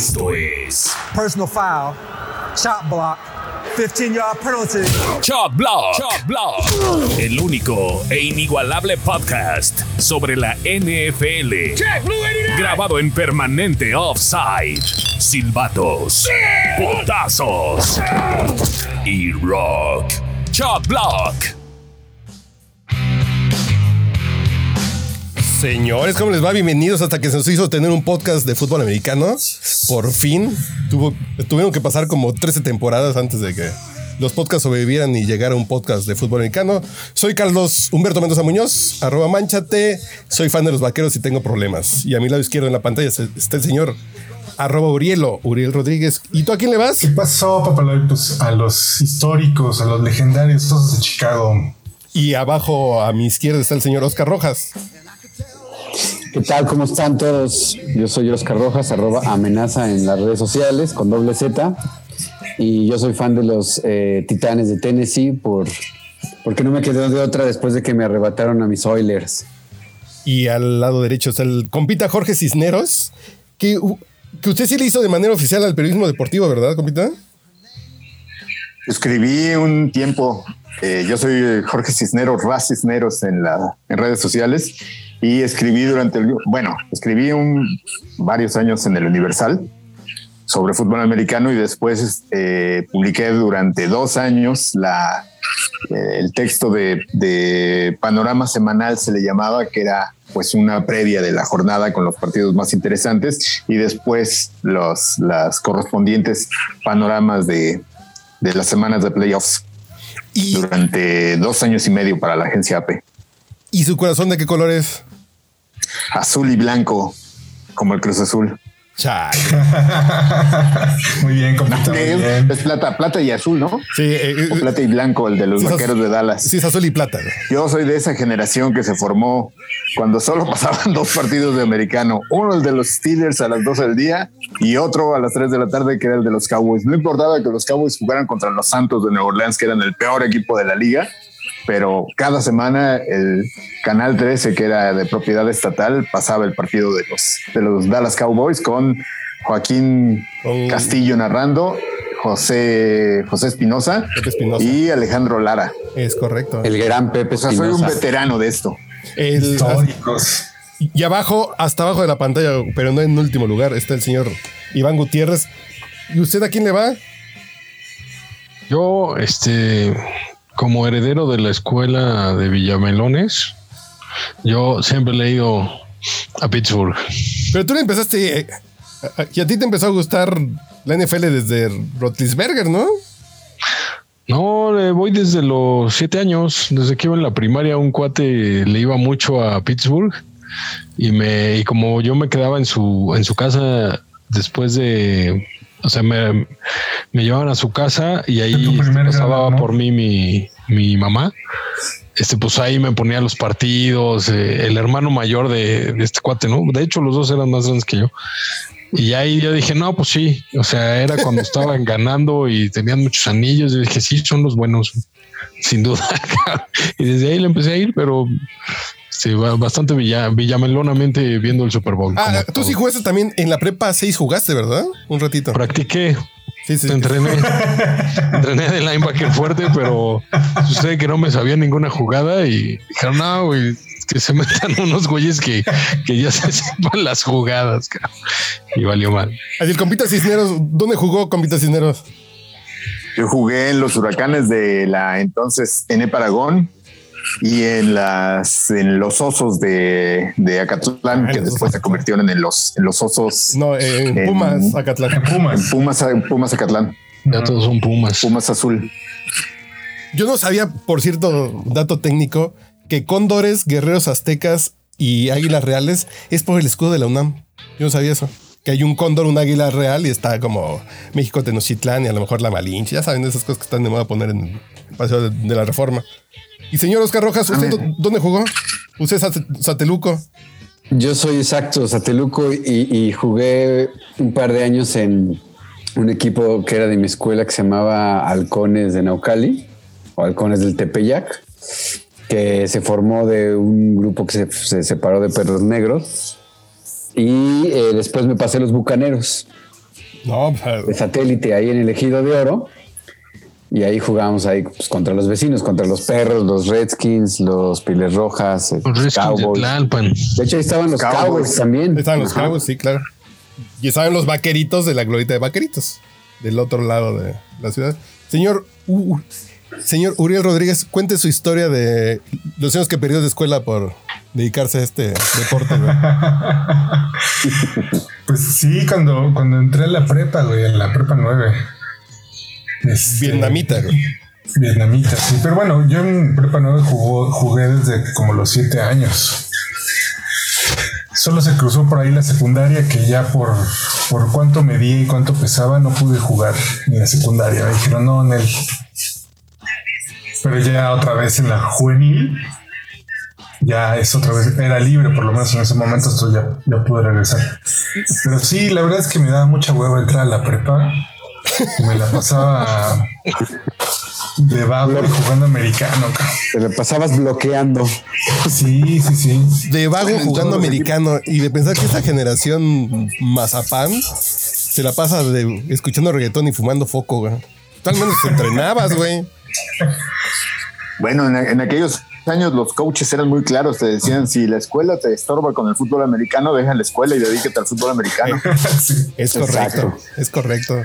Esto es personal foul, chop block, 15 yard penalty. Chop Block. Chop Block. El único e inigualable podcast sobre la NFL. Grabado en permanente offside. Silbatos. Potazos. Y rock. Chop Block. Señores, ¿cómo les va? Bienvenidos hasta que se nos hizo tener un podcast de fútbol americano. Por fin. Tuvo, tuvieron que pasar como 13 temporadas antes de que los podcasts sobrevivieran y llegara un podcast de fútbol americano. Soy Carlos Humberto Mendoza Muñoz, arroba manchate. Soy fan de los vaqueros y tengo problemas. Y a mi lado izquierdo en la pantalla está el señor arroba Urielo, Uriel Rodríguez. ¿Y tú a quién le vas? ¿Qué pasó, Papaloy? Pues a los históricos, a los legendarios, todos de Chicago. Y abajo a mi izquierda está el señor Oscar Rojas. ¿Qué tal? ¿Cómo están todos? Yo soy Oscar Rojas, arroba amenaza en las redes sociales con doble Z. Y yo soy fan de los eh, Titanes de Tennessee por, porque no me quedé de otra después de que me arrebataron a mis Oilers. Y al lado derecho está el compita Jorge Cisneros, que, que usted sí le hizo de manera oficial al periodismo deportivo, ¿verdad, compita? Escribí un tiempo. eh, yo soy Jorge Cisneros, Raz Cisneros en, la, en redes sociales y escribí durante el, bueno, escribí un, varios años en el Universal sobre fútbol americano y después eh, publiqué durante dos años la, eh, el texto de, de Panorama Semanal se le llamaba, que era pues una previa de la jornada con los partidos más interesantes y después los las correspondientes panoramas de, de las semanas de playoffs Y, durante dos años y medio para la agencia AP. ¿Y su corazón de qué color es? Azul y blanco, como el Cruz Azul. Chale. Muy bien, compito. muy Es, bien. es plata, plata y azul, ¿no? Sí, eh, O eh, plata y blanco, el de los Sí, vaqueros azul. de Dallas. sí, es azul y plata. Yo soy de esa generación que se formó cuando solo pasaban dos partidos de americano. Uno el de los Steelers a las 12 del día y otro a las 3 de la tarde que era el de los Cowboys. No importaba que los Cowboys jugaran contra los Santos de Nueva Orleans, que eran el peor equipo de la liga, pero cada semana el Canal 13, que era de propiedad estatal, pasaba el partido de los, de los Dallas Cowboys con Joaquín Con- Castillo narrando. José José Espinosa y Alejandro Lara. Es correcto. El gran Pepe O sea, soy un veterano de esto. El- Históricos. y abajo, hasta abajo de la pantalla, pero no en último lugar, está el señor Iván Gutiérrez. ¿Y usted a quién le va? Yo, este, como heredero de la escuela de Villamelones, yo siempre le he ido a Pittsburgh. Pero tú le empezaste. eh, a- y a ti te empezó a gustar la NFL desde Rotlisberger, ¿no? No, le voy desde los siete años, desde que iba en la primaria, un cuate le iba mucho a Pittsburgh y me, y como yo me quedaba en su, en su casa después de, o sea, me, me llevaban a su casa y ahí pasaba grado, ¿no? por mí mi, mi mamá. Este, pues ahí me ponía los partidos, eh, el hermano mayor de, de este cuate, ¿no? De hecho, los dos eran más grandes que yo. Y ahí yo dije, no, pues sí. O sea, era cuando estaban ganando y tenían muchos anillos. Yo dije, sí, son los buenos, sin duda. y desde ahí le empecé a ir, pero sí, ba- bastante villa, villamelonamente viendo el Super Bowl. Ah, como tú todo. sí jugaste también en la prepa 6 jugaste, ¿verdad? Un ratito. Practiqué, Sí, sí. entrené, entrené de linebacker fuerte, pero sucede que no me sabía ninguna jugada y dijeron, no, güey, que se metan unos güeyes que, que ya se sepan las jugadas. cabrón". Y valió mal. Así el compita Cisneros, ¿dónde jugó compita Cisneros? Yo jugué en los huracanes de la entonces N Paragón y en las en los osos de, de Acatlán, Ah, que después se convirtieron en los, en los osos No, eh, en En- Pumas, Acatlán. En Pumas. Pumas, Pumas Acatlán, Ya todos son Pumas. Pumas Azul. Yo no sabía, por cierto, dato técnico, que cóndores, guerreros aztecas y águilas reales es por el escudo de la UNAM. Yo no sabía eso. Que hay un cóndor, un águila real y está como México Tenochtitlán y a lo mejor la Malinche. Ya saben, esas cosas que están de moda poner en el Paseo de, de la Reforma. Y señor Oscar Rojas, ¿usted dó- dónde jugó? ¿Usted es Sateluco? Yo soy exacto, Sateluco, y, y jugué un par de años en un equipo que era de mi escuela que se llamaba Halcones de Naucali o Halcones del Tepeyac, que se formó de un grupo que se, se separó de Perros Negros. Y eh, después me pasé a los Bucaneros. No, pues, de satélite ahí en el Ejido de Oro. Y ahí jugábamos ahí pues, contra los vecinos, contra los perros, los Redskins, los Piles Rojas, eh, Los Redskins de Cowboys. Tlalpan. De hecho, ahí estaban los Cowboys. Cowboys, también. estaban los Ajá. cabos, sí, claro. Y estaban los vaqueritos de la glorita de vaqueritos, del otro lado de la ciudad. Señor, uh, señor Uriel Rodríguez, cuente su historia de los años que perdió de escuela por dedicarse a este deporte. Pues sí, cuando, cuando entré a la prepa, güey, a la prepa 9. Este, Vietnamita, güey. Vietnamita, sí. Pero bueno, yo en prepa 9 jugó- jugué desde como los 7 años. Solo se cruzó por ahí la secundaria que ya por, por cuánto medía y cuánto pesaba no pude jugar en la secundaria. Me dijeron, no, Nel. Pero ya otra vez en la juvenil, ya es otra vez, era libre por lo menos en ese momento, entonces ya, ya pude regresar. Pero sí, la verdad es que me daba mucha hueva entrar a la prepa. Me la pasaba de vago jugando americano. Te lo pasabas bloqueando. Sí, sí, sí. De vago jugando americano y de pensar que esta generación mazapán se la pasa de escuchando reggaetón y fumando foco, güey. Tú al menos te entrenabas, güey. Bueno, en, en aquellos años los coaches eran muy claros, te decían, si la escuela te estorba con el fútbol americano, deja la escuela y dedícate al fútbol americano. Sí. Es Exacto. correcto, es correcto.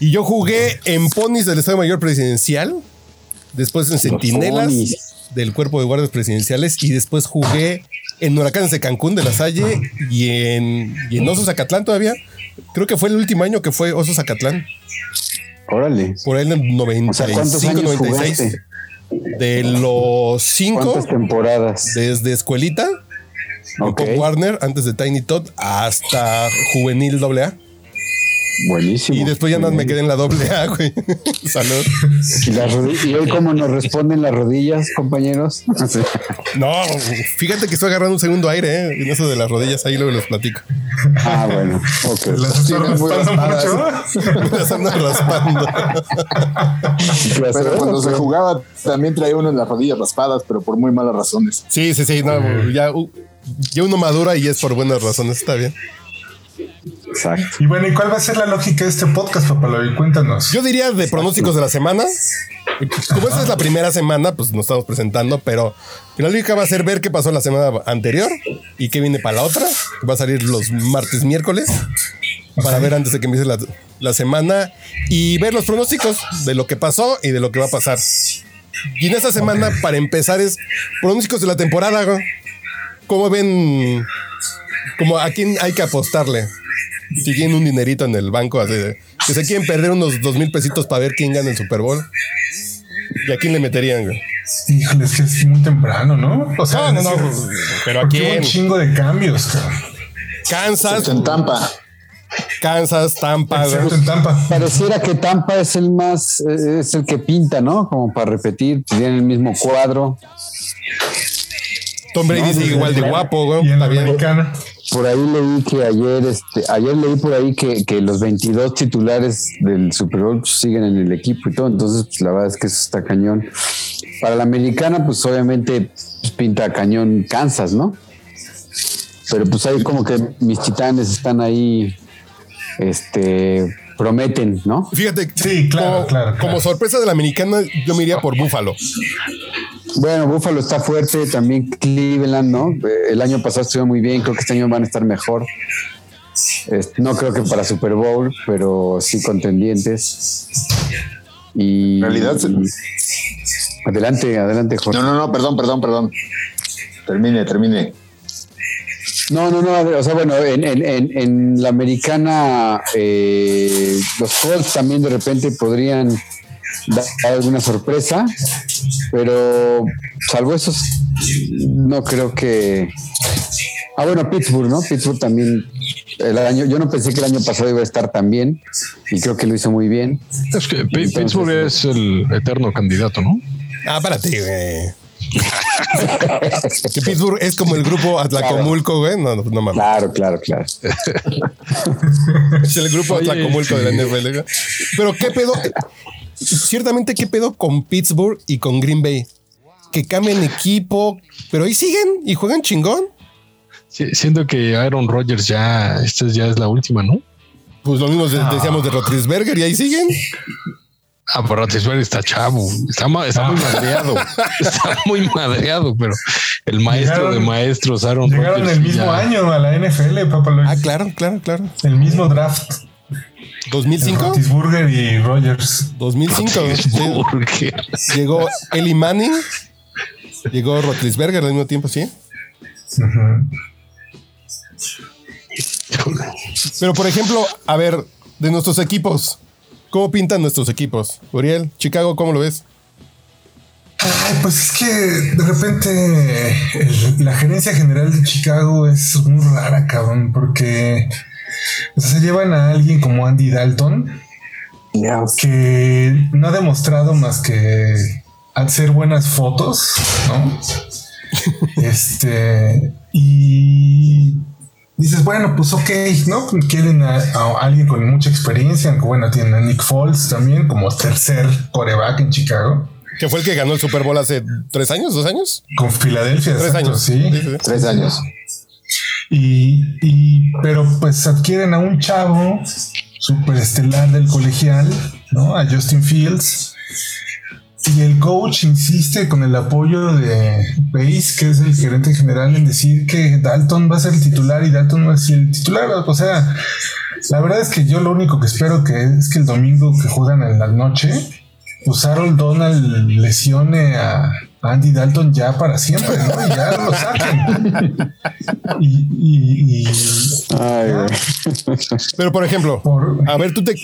Y yo jugué en ponis del Estado Mayor Presidencial, después en Centinelas ponis. del Cuerpo de Guardias Presidenciales y después jugué en Huracanes de Cancún de la Salle y en, y en Osos Zacatlán todavía. Creo que fue el último año que fue Osos Zacatlán, Órale. por ahí en el O sea, ¿cuántos 95, años 96. jugaste? De los cinco, ¿Cuántas temporadas? desde escuelita, con Ok. Pop Warner, antes de Tiny Todd, hasta juvenil AA. Buenísimo. Y después ya no me quedé en la doble A, güey. Salud. ¿Y, las ¿Y hoy cómo nos responden las rodillas, compañeros? Sí. No, fíjate que estoy agarrando un segundo aire, ¿eh? En eso de las rodillas, ahí luego los platico. Ah, bueno. Ok. Las están raspando mucho. Me las ando raspando. Pero cuando se jugaba también traía uno en las rodillas raspadas, pero por muy malas razones. Sí, sí, sí. No, ya, ya uno madura y es por buenas razones. Está bien. Exacto. Y bueno, ¿y cuál va a ser la lógica de este podcast, Papaloy? Cuéntanos. Yo diría de pronósticos de la semana. Como esta es la primera semana, pues nos estamos presentando, pero la lógica va a ser ver qué pasó la semana anterior y qué viene para la otra. que Va a salir los martes, miércoles, para ver antes de que empiece la, la semana y ver los pronósticos de lo que pasó y de lo que va a pasar. Y en esta semana, para empezar, es pronósticos de la temporada. ¿Cómo ven? Como a quién hay que apostarle. Si tienen un dinerito en el banco, así de, que se quieren perder unos dos mil pesitos para ver quién gana el Super Bowl. ¿Y a quién le meterían, güey? Híjole, es que es muy temprano, ¿no? O sea, No, no, es no, pero ¿a porque hubo quién? un chingo de cambios, cabrón. Kansas, En Tampa. Kansas, Tampa. Excepto en Tampa. Pareciera que Tampa es el más, es el que pinta, ¿no? Como para repetir, tienen el mismo cuadro. Tom Brady sigue igual de guapo, güey. Y en la Está bien. Por ahí leí que ayer, este, ayer leí por ahí que, que los 22 titulares del Super Bowl pues, siguen en el equipo y todo. Entonces, pues la verdad es que eso está cañón. Para la americana, pues obviamente pues, pinta cañón Kansas, ¿no? Pero pues ahí como que mis titanes están ahí, este, prometen, ¿no? Fíjate, Sí, claro, como, claro, claro. como sorpresa de la americana, yo me iría por Búfalo. Bueno, Buffalo está fuerte, también Cleveland, ¿no? Eh, El año pasado estuvo muy bien, creo que este año van a estar mejor. No creo que para Super Bowl, pero sí contendientes. Y En realidad, adelante, adelante, Jorge. No, no, no, perdón, perdón, perdón. Termine, termine. No, no, no, o sea, bueno, en, en, en, en la americana eh, los Colts también de repente podrían dar alguna sorpresa, pero salvo esos, no creo que... Ah, bueno, Pittsburgh, ¿no? Pittsburgh también, el año, yo no pensé que el año pasado iba a estar tan bien y creo que lo hizo muy bien. Es que Entonces, Pittsburgh es el eterno candidato, ¿no? Ah, párate, güey. que Pittsburgh es como el grupo Atlacomulco, güey. No, no, no mames. Claro, claro, claro. Es el grupo Oye, Atlacomulco de la NFL. güey. Pero qué pedo. Ciertamente, qué pedo con Pittsburgh y con Green Bay. Que cambian equipo, pero ahí siguen y juegan chingón. Sí, siento que Aaron Rodgers ya, esta ya es la última, ¿no? Pues lo mismo de- decíamos de Rotrisberger y ahí siguen. Ah, pero Roethlisberger está chavo, está, muy madreado, está muy madreado, pero el maestro Llegaron- de maestros, Aaron Llegaron Rodgers, el mismo ya- año a la NFL, Papá Luis. Ah, claro, claro, claro. El mismo draft. ¿2005? Roethlisberger y Rogers. 2005. Roethlisberger. Llegó Eli Manning. Llegó Rotlisberger al mismo tiempo, sí. Pero por ejemplo, a ver, de nuestros equipos, ¿cómo pintan nuestros equipos? Uriel, Chicago, ¿cómo lo ves? Ay, pues es que de repente el- la gerencia general de Chicago es muy rara, cabrón, porque o sea, se llevan a alguien como Andy Dalton, que no ha demostrado más que hacer buenas fotos, ¿no? este, y dices, bueno, pues ok, ¿no? Quieren a, a alguien con mucha experiencia, aunque bueno, tienen a Nick Foles también como tercer coreback en Chicago. Que fue el que ganó el Super Bowl hace tres años, dos años. Con Filadelfia, Tres exacto, años. sí. Sí, sí, sí. Tres años. Y, y- pero pues adquieren a un chavo superestelar del colegial, ¿no? A Justin Fields. Y el coach insiste con el apoyo de Pace, que es el gerente general, en decir que Dalton va a ser el titular y Dalton va a ser el titular. O sea, la verdad es que yo lo único que espero que es que el domingo que juegan en la noche, pues Aaron Donald lesione a Andy Dalton ya para siempre, ¿no? Y ya lo saquen. Y, y- y- Ay. Pero por ejemplo, Por- a ver, tú te,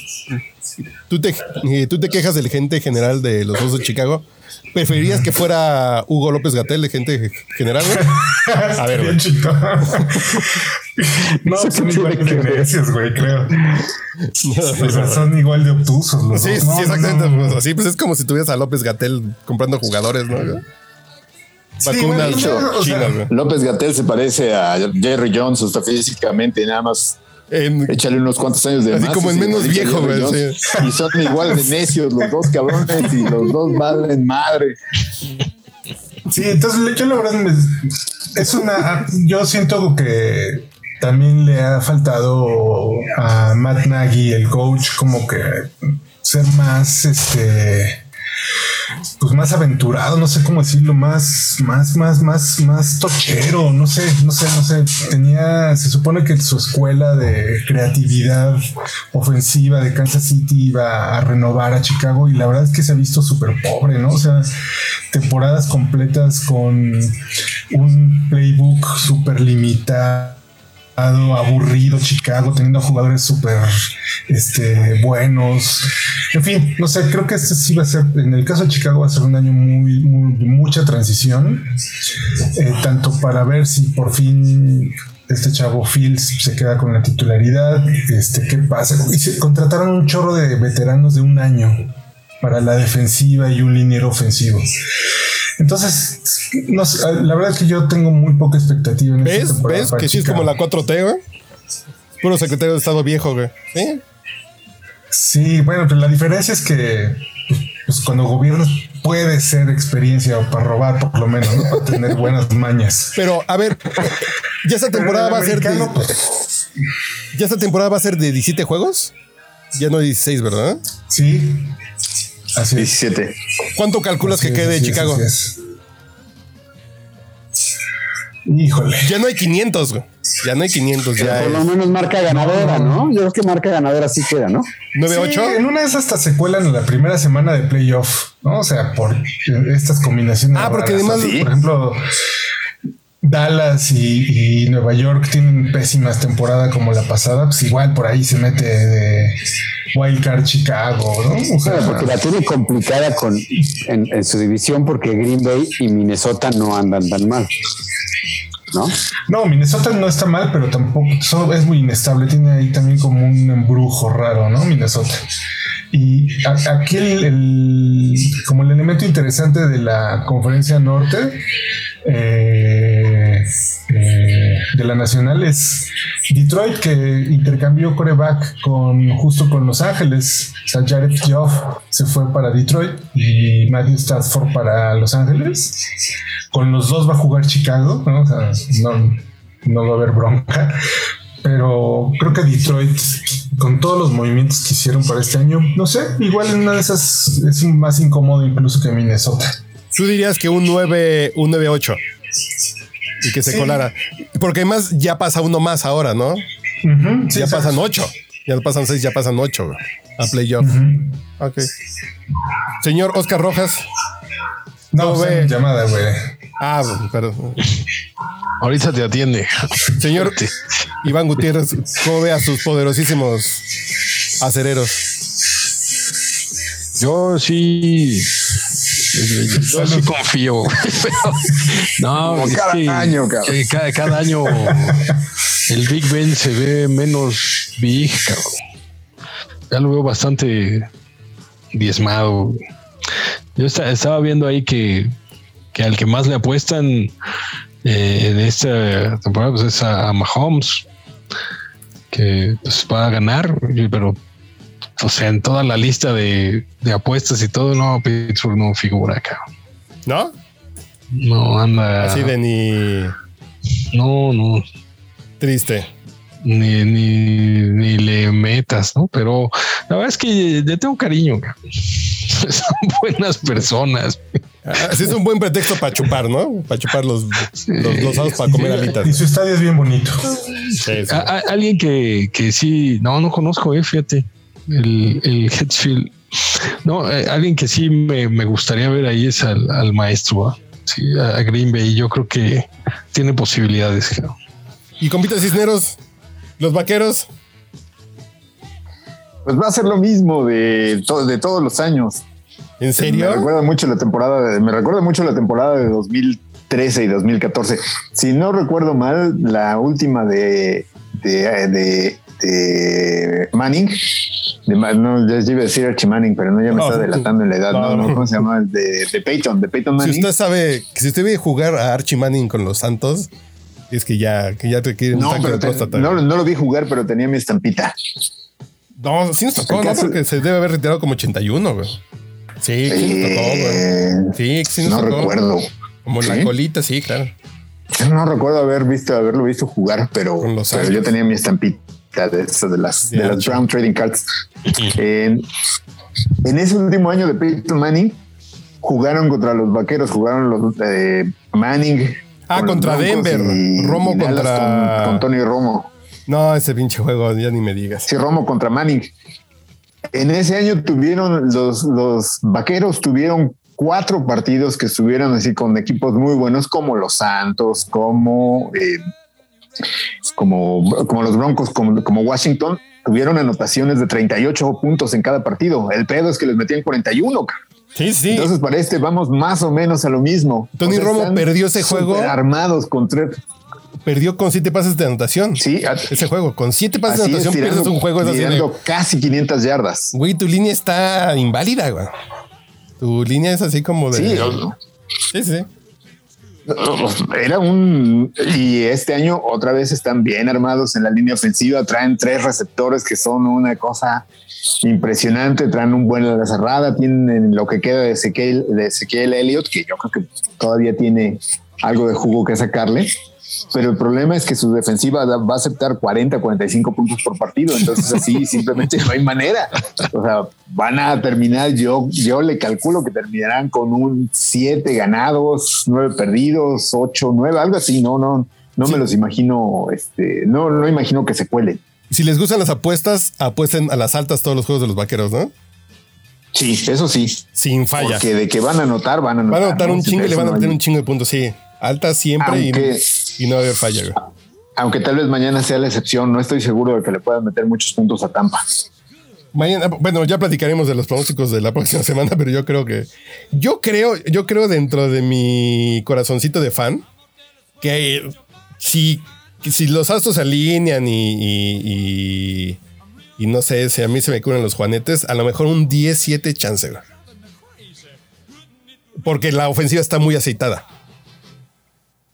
tú te, eh, tú te quejas del gente general de los dos de Chicago. ¿Preferirías que fuera Hugo López Gatel de gente general? güey? A ver, güey. No, ¿Eso son igual de ver? necios, güey, creo. No, O sea, son igual de obtusos los Sí, dos. sí, No, no, exactamente. no. pues, así pues es como si tuvieras a López Gatel comprando jugadores, ¿no? Sí, Vacunas bueno, o sea, güey. López Gatel se parece a Jerry Jones hasta físicamente, nada más En- échale unos cuantos años de Así más. como se menos viejo, güey. Y son igual de necios los dos cabrones y los dos valen madre. Sí, entonces yo la verdad me- es una. Yo siento que también le ha faltado a Matt Nagy, el coach, como que ser más este. Pues más aventurado, no sé cómo decirlo, más, más, más, más, más tochero, no sé, no sé, no sé. Tenía, se supone que su escuela de creatividad ofensiva de Kansas City iba a renovar a Chicago y la verdad es que se ha visto súper pobre, ¿no? O sea, temporadas completas con un playbook súper limitado, aburrido, Chicago, teniendo jugadores súper este, buenos. En fin, no sé, creo que este sí va a ser, en el caso de Chicago va a ser un año muy, mucha transición, eh, tanto para ver si por fin este chavo Fields se queda con la titularidad, este, qué pasa. Y se contrataron un chorro de veteranos de un año para la defensiva y un liniero ofensivo. Entonces, no sé, la verdad es que yo tengo muy poca expectativa en esta ¿Ves? temporada ¿Ves? Que sí es como la 4T, güey. Puro secretario de Estado viejo, güey. ¿Sí? Sí, bueno, pero la diferencia es que pues, cuando gobiernas puede ser experiencia para robar, por lo menos, ¿no? para tener buenas mañas. Pero, a ver, ya esta temporada va a ser de, pues, ya esta temporada va a ser de 17 juegos. Ya no 16, ¿verdad? Sí, así es. 17. ¿Cuánto calculas Así que quede Chicago? es. Híjole. Ya no hay 500, güey. Ya no hay 500, ya Por lo menos marca ganadora, ¿no? Yo creo que marca ganadora sí queda, ¿no? 9-8. Sí, en una de esas hasta se cuelan en la primera semana de playoff, ¿no? O sea, por estas combinaciones. Ah, porque además- por ejemplo, Dallas y, y Nueva York tienen pésimas temporadas como la pasada, pues igual por ahí se mete de Wildcard Chicago, ¿no? O sea, Claro, porque la tiene complicada con en, en su división porque Green Bay y Minnesota no andan tan mal. ¿No? no, Minnesota no está mal, pero tampoco es muy inestable. Tiene ahí también como un embrujo raro, ¿no? Minnesota. Y a- aquí el, el- como el elemento interesante de la conferencia norte eh, eh, de la nacional es Detroit que intercambió coreback con justo con Los Ángeles. O sea, Jared Goff se fue para Detroit y Matthew Stafford para Los Ángeles. Con los dos va a jugar Chicago, ¿no? O sea, no, no va a haber bronca. pero creo que Detroit, con todos los movimientos que hicieron para este año, no sé, igual en una de esas es más incómodo incluso que Minnesota. Tú dirías que un 9, un 9-8 y que se colara. Porque además ya pasa uno más ahora, ¿no? Sí, ya ¿sabes? pasan 8. Ya no pasan 6, ya pasan 8 a playoff. Ok. Señor Oscar Rojas. No, ¿Cómo o sea, ve? llamada, güey. Ah, perdón. Ahorita te atiende. Señor Iván Gutiérrez, ¿cómo ve a sus poderosísimos acereros? Yo sí. Yo sí confío. Pero, no, Como cada que, año, cabrón. eh, cada, cada año el Big Ben se ve menos big, cabrón. Ya lo veo bastante diezmado. Yo esta- estaba viendo ahí que, que al que más le apuestan eh, en esta temporada pues es a, a Mahomes, que pues, va a ganar, pero o sea, en toda la lista de, de apuestas y todo, no, Pittsburgh no figura acá. ¿No? No anda. Así de ni No, no. triste. Ni, ni, ni le metas, ¿no? Pero la verdad es que le tengo cariño. cabrón. Son buenas personas. Así es un buen pretexto para chupar, ¿no? Para chupar los, los, los sábados para comer alitas. Y su estadio es bien bonito. Sí, sí. A- a- alguien que, que sí, no, no conozco, eh, fíjate. El, el Hetfield. No, eh, alguien que sí me, me gustaría ver ahí es al, al maestro, sí, a, Green Bay. Yo creo que tiene posibilidades. creo. Y compita Cisneros, los vaqueros. Pues va a ser lo mismo de, to- de todos los años. ¿En Me serio? recuerda mucho la temporada, de- me recuerda mucho la temporada de 2013 y 2014. Si no recuerdo mal, la última de, de, de, de Manning, de, no, ya iba a decir Archie Manning, pero no, ya me No, está delatando en la edad. no. ¿cómo se llama? De, de Peyton, de Peyton Si Manning. usted sabe que si usted ve jugar a Archie Manning con los Santos, es que ya, que ya te quieren No, pero de te- no, no lo vi jugar, pero tenía mi estampita. No, sí nos tocó, ¿no? Porque se debe haber retirado como 81, güey. Sí, sí nos tocó, güey. Sí, sí nos no tocó. recuerdo. Como la ¿Sí? colita, sí, claro. Yo no recuerdo haber visto, haberlo visto jugar, pero, pero yo tenía mi estampita de, las, De de las. Brown Trading Cards. En, en ese último año de Peyton Manning, jugaron contra los vaqueros, jugaron los eh, Manning. Ah, con contra Denver. y- Romo y contra- Con, con Tony Romo. No, ese pinche juego, ya ni me digas. Sí, Romo contra Manning. En ese año tuvieron los, los vaqueros tuvieron cuatro partidos que estuvieron así con equipos muy buenos como los Santos, como, eh, como, como los Broncos, como, como Washington. Tuvieron anotaciones de 38 puntos en cada partido. El pedo es que les metían 41. cabrón. Sí, sí. Entonces para este vamos más o menos a lo mismo. Tony Romo perdió ese juego. Armados con tres. Perdió con siete pases de anotación. Sí, Ese juego, con siete pases de anotación pierdes tirando, un juego. Es así de, casi 500 yardas. güey, tu línea está inválida, güey. Tu línea es así como de. Sí, sí, sí. Era un. Y este año otra vez están bien armados en la línea ofensiva. Traen tres receptores que son una cosa impresionante. Traen un buen ala cerrada. Tienen lo que queda de Ezequiel, de Ezequiel Elliott, que yo creo que todavía tiene algo de jugo que sacarle. Pero el problema es que su defensiva va a aceptar 40, 45 puntos por partido. Entonces, así simplemente no hay manera. O sea, van a terminar. Yo, yo le calculo que terminarán con un 7 ganados, 9 perdidos, 8, 9, algo así. No, no, no me los imagino. Este, no, no imagino que se cuelen. Si les gustan las apuestas, apuesten a las altas todos los juegos de los vaqueros, ¿no? Sí, eso sí. Sin falla. Porque de que van a anotar, van a anotar. Van a anotar ¿no? un chingo y le van a meter un chingo de puntos, sí. Altas siempre Aunque- y, no va a haber falla, güey. Aunque tal vez mañana sea la excepción, no estoy seguro de que le puedan meter muchos puntos a Tampa. Mañana, bueno, ya platicaremos de los pronósticos de la próxima semana, pero yo creo que. Yo creo, yo creo dentro de mi corazoncito de fan que si, si los astros se alinean y, y, y- y no sé si a mí se me curan los juanetes, a lo mejor un 10-7 chance. Porque la ofensiva está muy aceitada.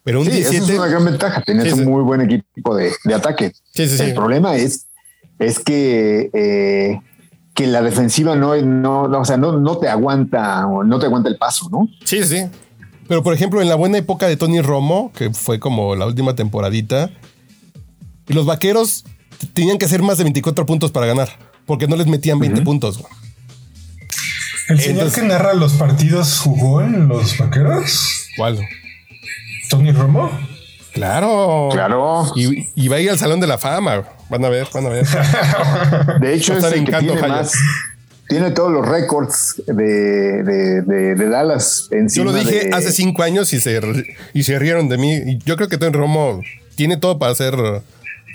Pero un Sí, esa 17. es una gran ventaja. Tienes Sí, un muy buen equipo de, de ataque. Sí, sí, sí. El problema es, es que, eh, que la defensiva no, no, no, o sea, no, no te aguanta, no te aguanta el paso, ¿no? Sí, sí. Pero por ejemplo, en la buena época de Tony Romo, que fue como la última temporadita, Y los vaqueros tenían que hacer más de 24 puntos para ganar, porque no les metían 20 puntos. güey. El señor Entonces- que narra los partidos jugó en los vaqueros. ¿Cuál? Tony Romo. Claro. Claro. Y, y va a ir al Salón de la Fama. Van a ver, van a ver. De hecho, es el que Canto, tiene más. Tiene todos los récords de, de, de- de Dallas Yo lo dije de- hace cinco años y se, y se rieron de mí. Y yo creo que Tony Romo tiene todo para ser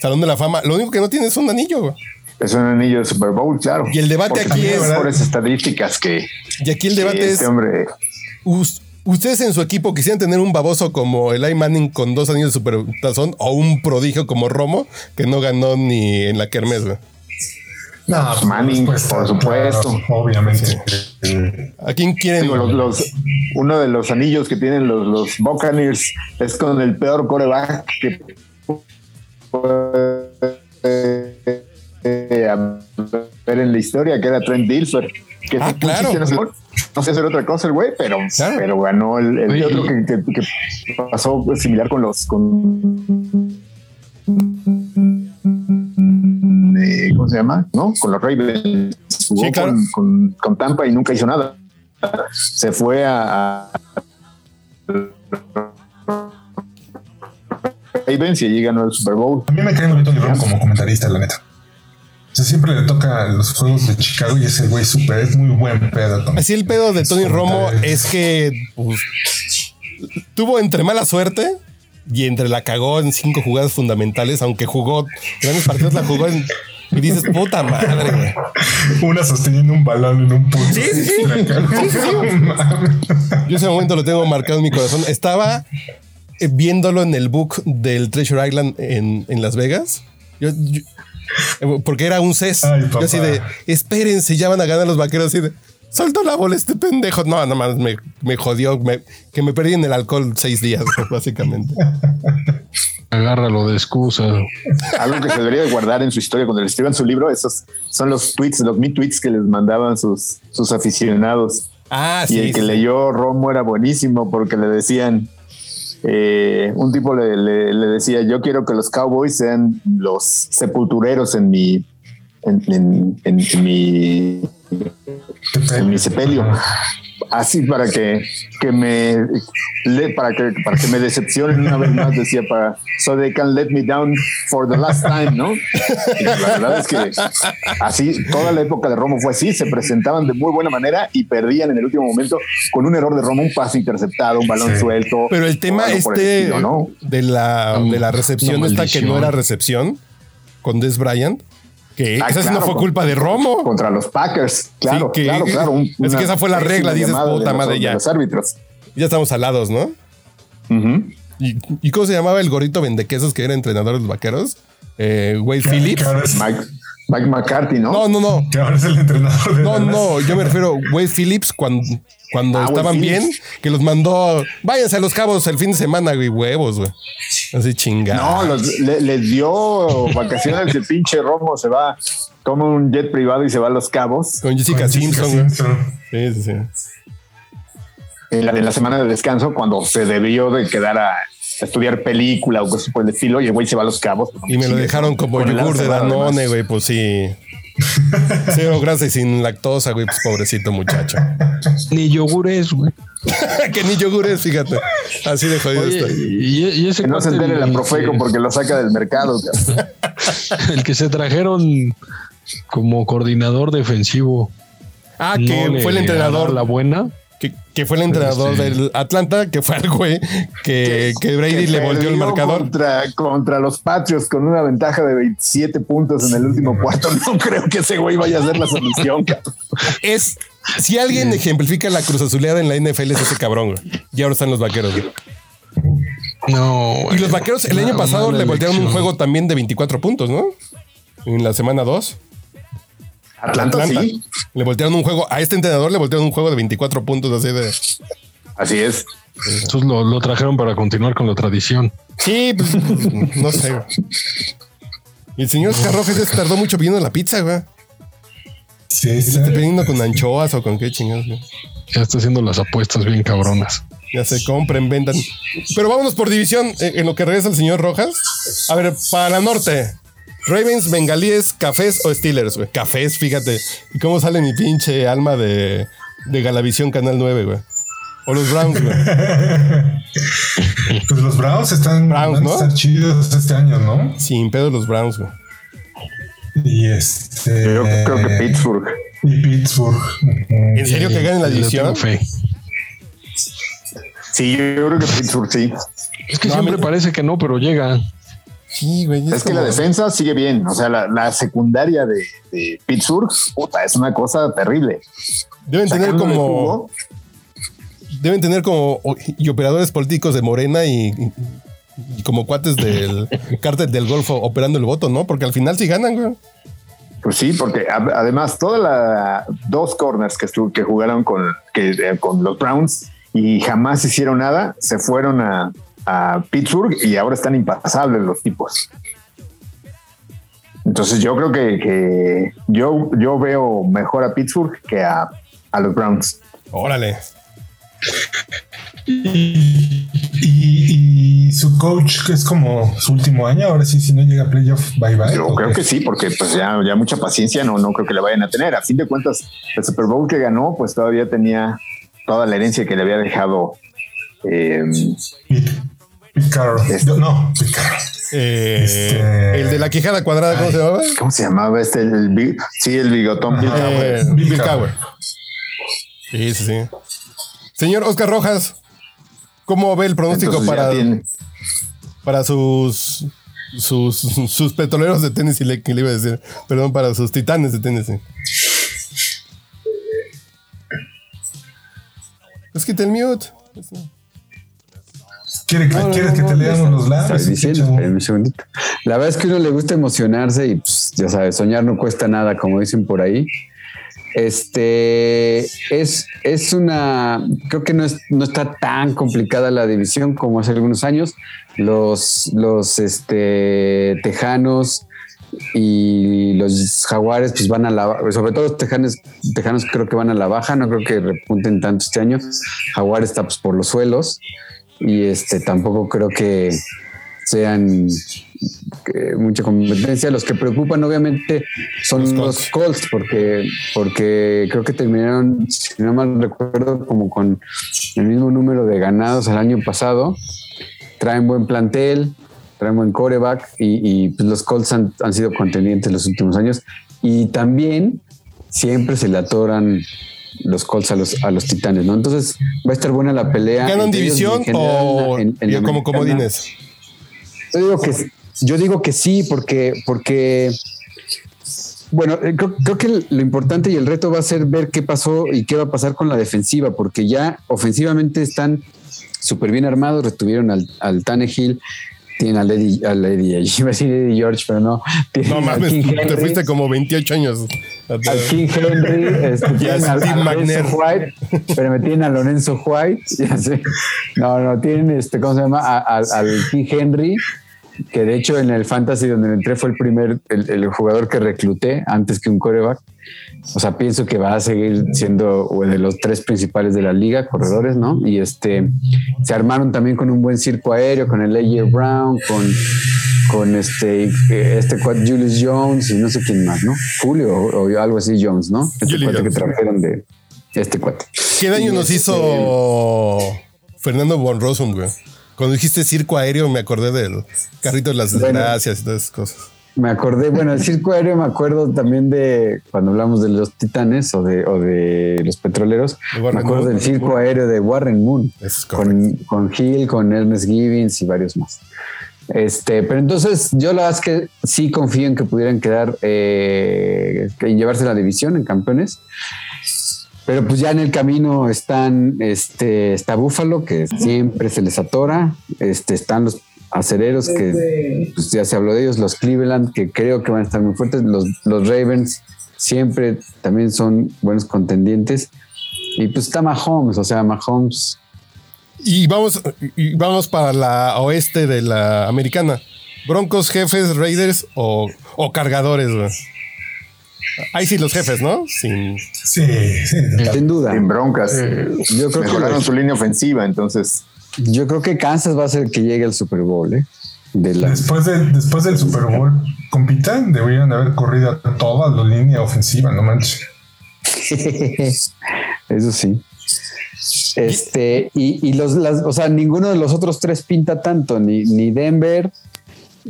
Salón de la Fama. Lo único que no tiene es un anillo. Es un anillo de Super Bowl, claro. Y el debate Porque aquí es- mejores estadísticas que, Y aquí el que debate este es: hombre. Us- ¿ustedes en su equipo quisieran tener un baboso como Eli Manning con dos anillos de supertazón o un prodigio como Romo que no ganó ni en la Kermés? No, pues, Manning, respuesta, por supuesto. claro, obviamente. ¿A quién quieren? Digo, los, los- uno de los anillos que tienen los, los Buccaneers es con el peor coreback que puede eh, haber en la historia, que era Trent Dilfer. Que Ah, claro. no, sé, no sé hacer otra cosa el güey, pero, Claro. pero ganó el, el Oye, otro que, que- que pasó similar con los con eh, ¿cómo se llama? ¿No? Con los Ravens. Jugó Sí, claro. con, con- con Tampa y nunca hizo nada. Se fue a, a Ravens y allí ganó el Super Bowl. A mí me cae Romo como comentarista, la neta. O sea, siempre le toca los juegos de Chicago y ese güey súper, es muy buen pedo. Tony. Así el pedo de Tony Romo es que pues, tuvo entre mala suerte y entre la cagó en cinco jugadas fundamentales, aunque jugó grandes partidos, la jugó en, y dices, puta madre, güey. Una sosteniendo un balón en un punto. Sí, sí, sí. No mames. Yo ese momento lo tengo marcado en mi corazón. Estaba eh, viéndolo en el book del Treasure Island en, en Las Vegas. Yo- yo- porque era un CES. Ay, yo así de, espérense, ya van a ganar los vaqueros. Así de, soltó la bola este pendejo. No, nada más me, me jodió. me- que me perdí en el alcohol seis días, básicamente. Agárralo de excusa. Algo que se debería de guardar en su historia cuando le escriban su libro, esos son los tweets, los me tweets que les mandaban sus, sus aficionados. Ah, y sí. el que sí. leyó Romo era buenísimo porque le decían, eh, un tipo le, le- le decía, yo quiero que los Cowboys sean los sepultureros en mi, en, en- en- mi, en mi sepelio. Así para que, que me le- para que para que me decepcionen una vez más decía para so they can let me down for the last time, ¿no? Y la verdad es que así toda la época de Romo fue así, se presentaban de muy buena manera y perdían en el último momento con un error de Romo, un pase interceptado, un balón Sí. suelto. Pero el tema por el este estilo, ¿no? de la de la recepción esta que no era recepción con Des Bryant, que Ah, esa sí no claro, fue con- culpa de Romo. Contra los Packers, claro, que- claro, claro. un- es que esa fue la regla, dices, puta los- madre, ya. los árbitros. Ya estamos alados, ¿no? ¿Y, y cómo se llamaba el gorrito vendequesos que era entrenador de los vaqueros? Eh, Wade Phillips. Mike, Mike McCarthy, ¿no? No, no, no. que ahora es el entrenador de No, Dallas. no, yo me refiero a Wade Phillips cuando, cuando Ah, estaban bien, que los mandó, váyanse a los cabos el fin de semana, güey, huevos, güey. Así chingada. No, los- le- les dio vacaciones. El pinche Romo se va, toma un jet privado y se va a los cabos Con Jessica Con Jessica Simpson, güey. Simpson. Sí, sí, sí. en la, en la semana de descanso cuando se debió de quedar a estudiar película o cosas por el estilo y el güey se va a los cabos. Y me lo dejaron como yogur de Danone, güey, pues sí. Cero grasa y sin lactosa, güey, pues pobrecito muchacho. Ni yogures, güey. que ni yogur es, fíjate. Así de jodido Oye, está. y, y ese Que no se entere la el Profeco que- porque lo saca del mercado. El que se trajeron como coordinador defensivo. Ah, no que fue el entrenador. La buena. Que, que fue el entrenador Este- del Atlanta, que fue al güey que, que Brady Que le volteó el marcador. Contra, contra los Patriots con una ventaja de 27 puntos en el último cuarto. No creo que ese güey vaya a hacer la solución. cabrón. Es si alguien ejemplifica la cruz azuleada en la NFL es ese cabrón, güey. Y ahora están los vaqueros. güey. No. Y los vaqueros el año pasado le voltearon un juego también de 24 puntos, ¿no? En la semana 2. Atlanta, sí. Le voltearon un juego. A este entrenador le voltearon un juego de 24 puntos así de. Así es. Entonces lo, lo trajeron para continuar con la tradición. Sí, pues, no sé. güey. Y el señor se tardó mucho pidiendo la pizza, güey. Sí, sí. Está pidiendo con anchoas o con qué chingados, güey. Ya está haciendo las apuestas bien cabronas. Ya se compren, vendan. Pero vámonos por división eh, en lo que regresa el señor Rojas. A ver, para la norte. Ravens, Bengalíes, Cafés o Steelers, güey. Cafés, fíjate. ¿Y cómo sale mi pinche alma de, de Galavisión Canal 9, güey? O los Browns, güey. Pues los Browns están, Browns, van a ¿no? estar chidos este año, ¿no? Sin pedo los Browns, güey. Y este. Yo creo que Pittsburgh. Y Pittsburgh. ¿En serio que ganen la división? Sí, yo creo que Pittsburgh sí. Es que No, siempre parece que no, pero llega. Sí, güey. Es que la defensa sigue bien. O sea, la, la secundaria de, de Pittsburgh, puta, es una cosa terrible. Deben tener como. Deben tener como. Y operadores políticos de Morena y. y como cuates del cártel del Golfo operando el voto, ¿no? Porque al final sí ganan, güey. Pues sí, porque además todas las dos corners que, que jugaron con, que, eh, con los Browns y jamás hicieron nada, se fueron a, a Pittsburgh y ahora están impasables los tipos. Entonces yo creo que, que yo, yo veo mejor a Pittsburgh que a, a los Browns. Órale. Y, y- y su coach, que es como su último año, ahora sí, si no llega a playoff, bye bye. Yo ¿o creo qué? que sí, porque pues ya, ya mucha paciencia no, no creo que le vayan a tener. A fin de cuentas, el Super Bowl que ganó, pues todavía tenía toda la herencia que le había dejado eh, Pete, Pete Carroll. Este- No, Carroll. Eh, Este- El de la quijada cuadrada, ¿cómo se llamaba? ¿Cómo se llamaba este? El, big- sí, el bigotón. Bill Cowher. Eh, Bill. Cowher. Sí, sí, sí. Señor Oscar Rojas, ¿cómo ve el pronóstico para, para sus, sus sus petroleros de Tennessee? Le, que le iba a decir, perdón, para sus titanes de Tennessee. Es que te el mute. ¿Quiere- ¿Quieres que te leamos los lados? Estoy diciendo, un segundito. La verdad es que a uno le gusta emocionarse y pues, ya sabes, soñar no cuesta nada, como dicen por ahí. Este es, es una, creo que no, es, no está tan complicada la división como hace algunos años. Los, los este, tejanos y los jaguares pues van a la sobre todo los tejanos, tejanos creo que van a la baja, no creo que repunten tanto este año. Jaguares está pues, por los suelos y este tampoco creo que sean mucha competencia. Los que preocupan, obviamente, son Los los, Colts. Colts, porque, porque creo que terminaron, si no mal recuerdo, como con el mismo número de ganados el año pasado. Traen buen plantel, traen buen coreback y, y, pues, los Colts han, han sido contendientes los últimos años. Y también siempre se le atoran los Colts a los, a los Titanes, ¿no? Entonces va a estar buena la pelea. ¿Ganan ellos en división general o en- en la como comodines? Yo digo que, yo digo que sí, porque, porque bueno, eh, creo, creo que lo importante y el reto va a ser ver qué pasó y qué va a pasar con la defensiva, porque ya ofensivamente están súper bien armados, retuvieron al, al Tannehill, tienen al Eddie, al Eddie, iba a decir Eddie George, pero no. No mames, te fuiste como 28 años. al King Henry, este, tienen al, a. Lorenzo White, pero me tienen a Lorenzo White, ya sé. No, no, tienen este, ¿cómo se llama? A- al King Henry, que de hecho en el fantasy donde entré fue el primer, el, el jugador que recluté antes que un coreback. O sea, pienso que va a seguir siendo uno de los tres principales de la liga, corredores, ¿no? Y este se armaron también con un buen circo aéreo, con el A.J. Brown, con, con este, este cuate Julius Jones y no sé quién más, ¿no? Julio o, o algo así Jones, ¿no? Este cuate que trajeron de este cuate. ¿Qué daño Y nos este- hizo Fernando Von Rossum, güey? Cuando dijiste circo aéreo, me acordé del carrito de las Bueno. desgracias y todas esas cosas. Me acordé, bueno, el circo aéreo me acuerdo también de cuando hablamos de los titanes o de, o de los petroleros. De Me acuerdo Moon. del circo aéreo de Warren Moon es con, con Hill, con Ernest Gibbons y varios más. Este, pero entonces yo la verdad es que sí confío en que pudieran quedar eh, en llevarse la división en campeones. Pero pues ya en el camino están, este, está Búfalo, que siempre se les atora. Este, están los acereros, que pues, ya se habló de ellos, los Cleveland, que creo que van a estar muy fuertes. Los, los Ravens siempre también son buenos contendientes. Y pues está Mahomes, o sea, Mahomes Y vamos, y vamos para la oeste de la americana. Broncos, jefes, Raiders o, o cargadores, güey. Ahí sí los jefes, ¿no? Sin... Sí, sí. Sin duda. Sin broncas. Yo creo Mejoraron que su línea ofensiva, entonces. yo creo que Kansas va a ser el que llegue al Super Bowl, ¿eh? De la, Después, de, después del Super Bowl, compitan, deberían de haber corrido toda la línea ofensiva, no manches. Eso sí. Este, y, y los, las, o sea, ninguno de los otros tres pinta tanto, ni, ni Denver,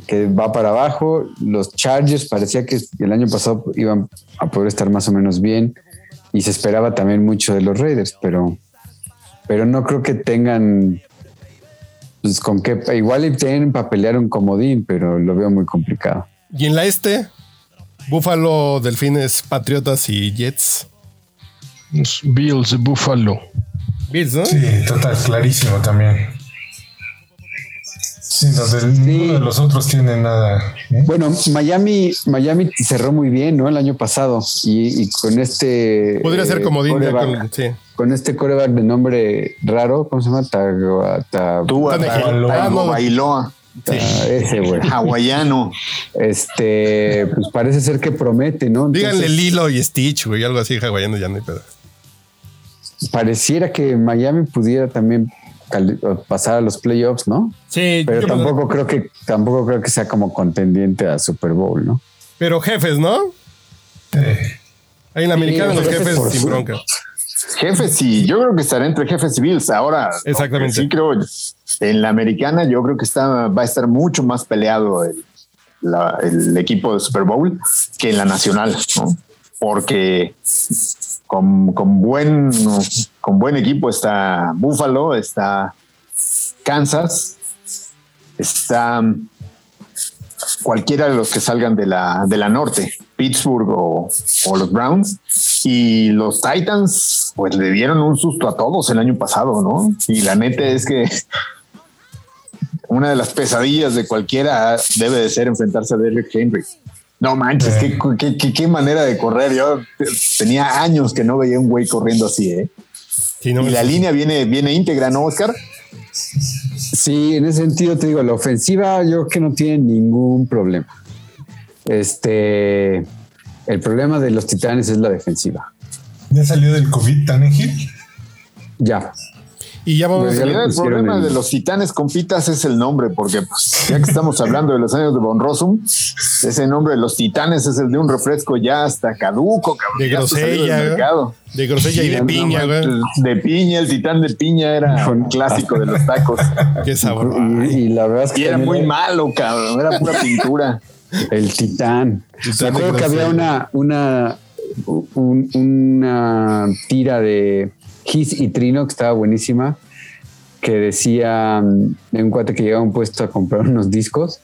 que va para abajo, los Chargers parecía que el año pasado iban a poder estar más o menos bien, y se esperaba también mucho de los Raiders, pero, pero no creo que tengan, pues con qué, igual tienen para pelear un comodín, pero lo veo muy complicado. Y en la este, Búfalo, Delfines, Patriotas y Jets. Bills de Buffalo. Bills, ¿no? Sí, total, clarísimo también. Sí, los de, ninguno de los otros tiene nada. ¿eh? Bueno, Miami, Miami cerró muy bien, ¿no? El año pasado. Y, y con este. Podría ser eh, ya quarterback- con- sí. con este coreback de nombre raro, ¿cómo se llama? Tago Ah. Bailoa, ta- ese güey. hawaiano. Este, pues parece ser que promete, ¿no? Entonces, Díganle Lilo y Stitch, güey, algo así, hawaiano, ya no hay pedo. Pareciera que Miami pudiera también pasar a los playoffs, ¿no? Sí, Pero yo- tampoco creo que tampoco creo que sea como contendiente a Super Bowl, ¿no? Pero jefes, ¿no? Eh, Ahí en la americana los jefes jefes por sin su- bronca. Jefes, sí, yo creo que estará entre jefes y Bills. Ahora, Exactamente. sí creo, en la americana, yo creo que está, va a estar mucho más peleado el, la- el equipo de Super Bowl que en la nacional, ¿no? Porque con, con buen, con buen equipo está Buffalo, está Kansas, está cualquiera de los que salgan de la, de la norte, Pittsburgh o, o los Browns. Y los Titans, pues le dieron un susto a todos el año pasado, ¿no? Y la neta es que una de las pesadillas de cualquiera debe de ser enfrentarse a Derrick Henry. No manches, qué, qué- qué- qué manera de correr. Yo tenía años que no veía un güey corriendo así, ¿eh? Sí, no, Y la línea viene, viene íntegra, ¿no, Oscar? Sí, en ese sentido te digo, la ofensiva yo creo que no tiene ningún problema. Este, el problema de los Titanes es la defensiva. ya salió del COVID Tannehill. Ya. Y ya vamos Pues En le realidad, el problema el- de los titanes con pitas es el nombre, porque pues, ya que estamos hablando de los años de Von Rossum, ese nombre de los titanes es el de un refresco ya hasta caduco, cabrón. De grosella, mercado. de grosella y de piña, güey. De piña, el titán de piña era un clásico de los tacos. Qué sabor. Y, y la verdad es que Y era muy malo, cabrón. Era pura pintura. el titán. Titán Me acuerdo que había una, una, un- una tira de Kiss y Trino que estaba buenísima, que decía mm, de un cuate que llegaba a un puesto a comprar unos discos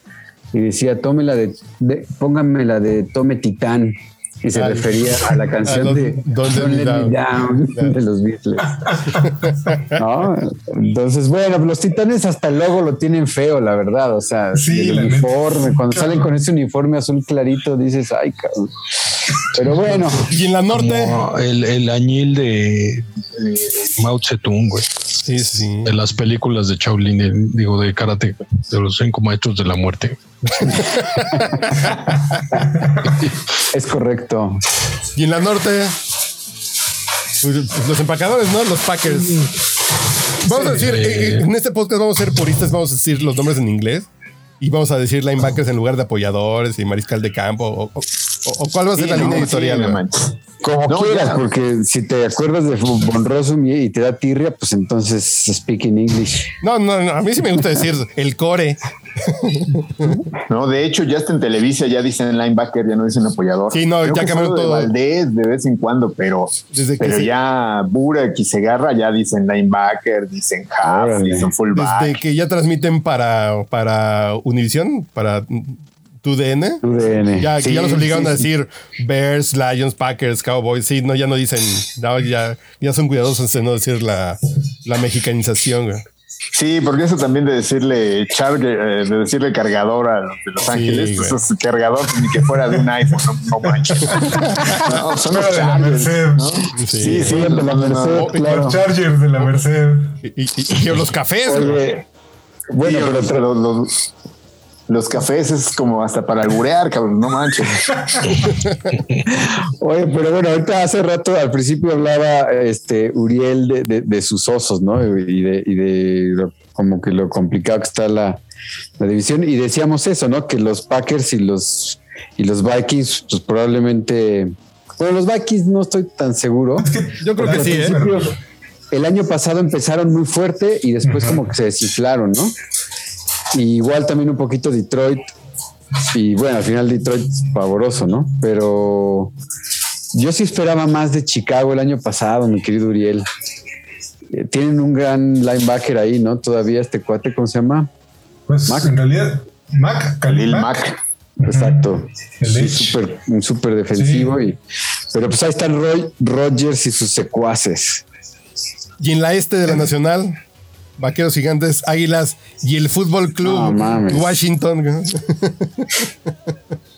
y decía, tome la de, de póngame la de Tome Titán. Y se refería a la canción de Don't Let Me Down. Down de los Beatles. ¿No? Entonces, bueno, los titanes hasta el logo lo tienen feo, la verdad. O sea, Sí, el neta. uniforme, cuando salen con ese uniforme azul clarito, dices, ay, cabrón. Pero bueno, Y en la norte. No, el, el añil de, de Mao Zedong, güey. Sí, sí. De las películas de Shaolin, de- digo, de karate, de los cinco maestros de la muerte. es correcto. Y en la norte. pues, Los empacadores, ¿no? Los Packers. Vamos a decir, eh, eh, en este podcast vamos a ser puristas, vamos a decir los nombres en inglés. Y vamos a decir linebackers en lugar de apoyadores y mariscal de campo. O, o- o cuál va a ser la línea editorial. sí. Como No, quieras, ya. porque si te acuerdas de Von Rossum y, te da tirria, pues entonces speak in English. no, no, no, a mí sí me gusta decir el core. No, de hecho, ya está en Televisa, ya dicen linebacker, ya no dicen apoyador. Sí, no, Creo ya que cambiaron solo de todo. Valdés de vez en cuando, pero, Desde que pero se- ya Burak y Segarra ya dicen linebacker, dicen half, Órale. dicen fullback. Desde que ya transmiten para, para Univision, para TUDN. UDN. Ya, que Sí, ya los obligaron sí, a sí. decir Bears, Lions, Packers, Cowboys. Sí, no, ya no dicen, no, ya, ya son cuidadosos de no decir la, la mexicanización. güey. Sí, porque eso también de decirle charger, eh, de decirle cargador a los de Los Sí, Ángeles, güey. eso es cargador ni que fuera de un iPhone, no, no manches. No, son los Fuera de la Chargers, Merced. ¿no? Sí. Sí, sí, de la. Merced, claro. Los Chargers de la Merced. Y, y- y- y los cafés. Oye, bueno, Sí, pero los, tra- los- los- cafés es como hasta para alburear, cabrón, no manches. Oye, pero bueno, ahorita hace rato, al principio hablaba este Uriel de, de- de sus osos, ¿no? Y de, y de lo- como que lo complicado que está la, la división. Y decíamos eso, ¿no? Que los Packers y los, y los Vikings, pues probablemente. Bueno, los Vikings no estoy tan seguro. Yo creo que Al sí, ¿eh? principio, El año pasado empezaron muy fuerte y después como que se desinflaron, ¿no? Y igual también un poquito Detroit. Y bueno, al final Detroit es pavoroso, ¿no? Pero yo sí esperaba más de Chicago el año pasado, mi querido Uriel. Eh, Tienen un gran linebacker ahí, ¿no? Todavía este cuate, ¿cómo se llama? Pues Mac. en realidad, Mac, Khalil El Mac. Mac. Exacto. Sí, súper- un súper defensivo. Y, pero pues ahí están Roy Rogers y sus secuaces. Y en la este de la Nacional, Vaqueros Gigantes, Águilas y el Fútbol Club No mames. Washington.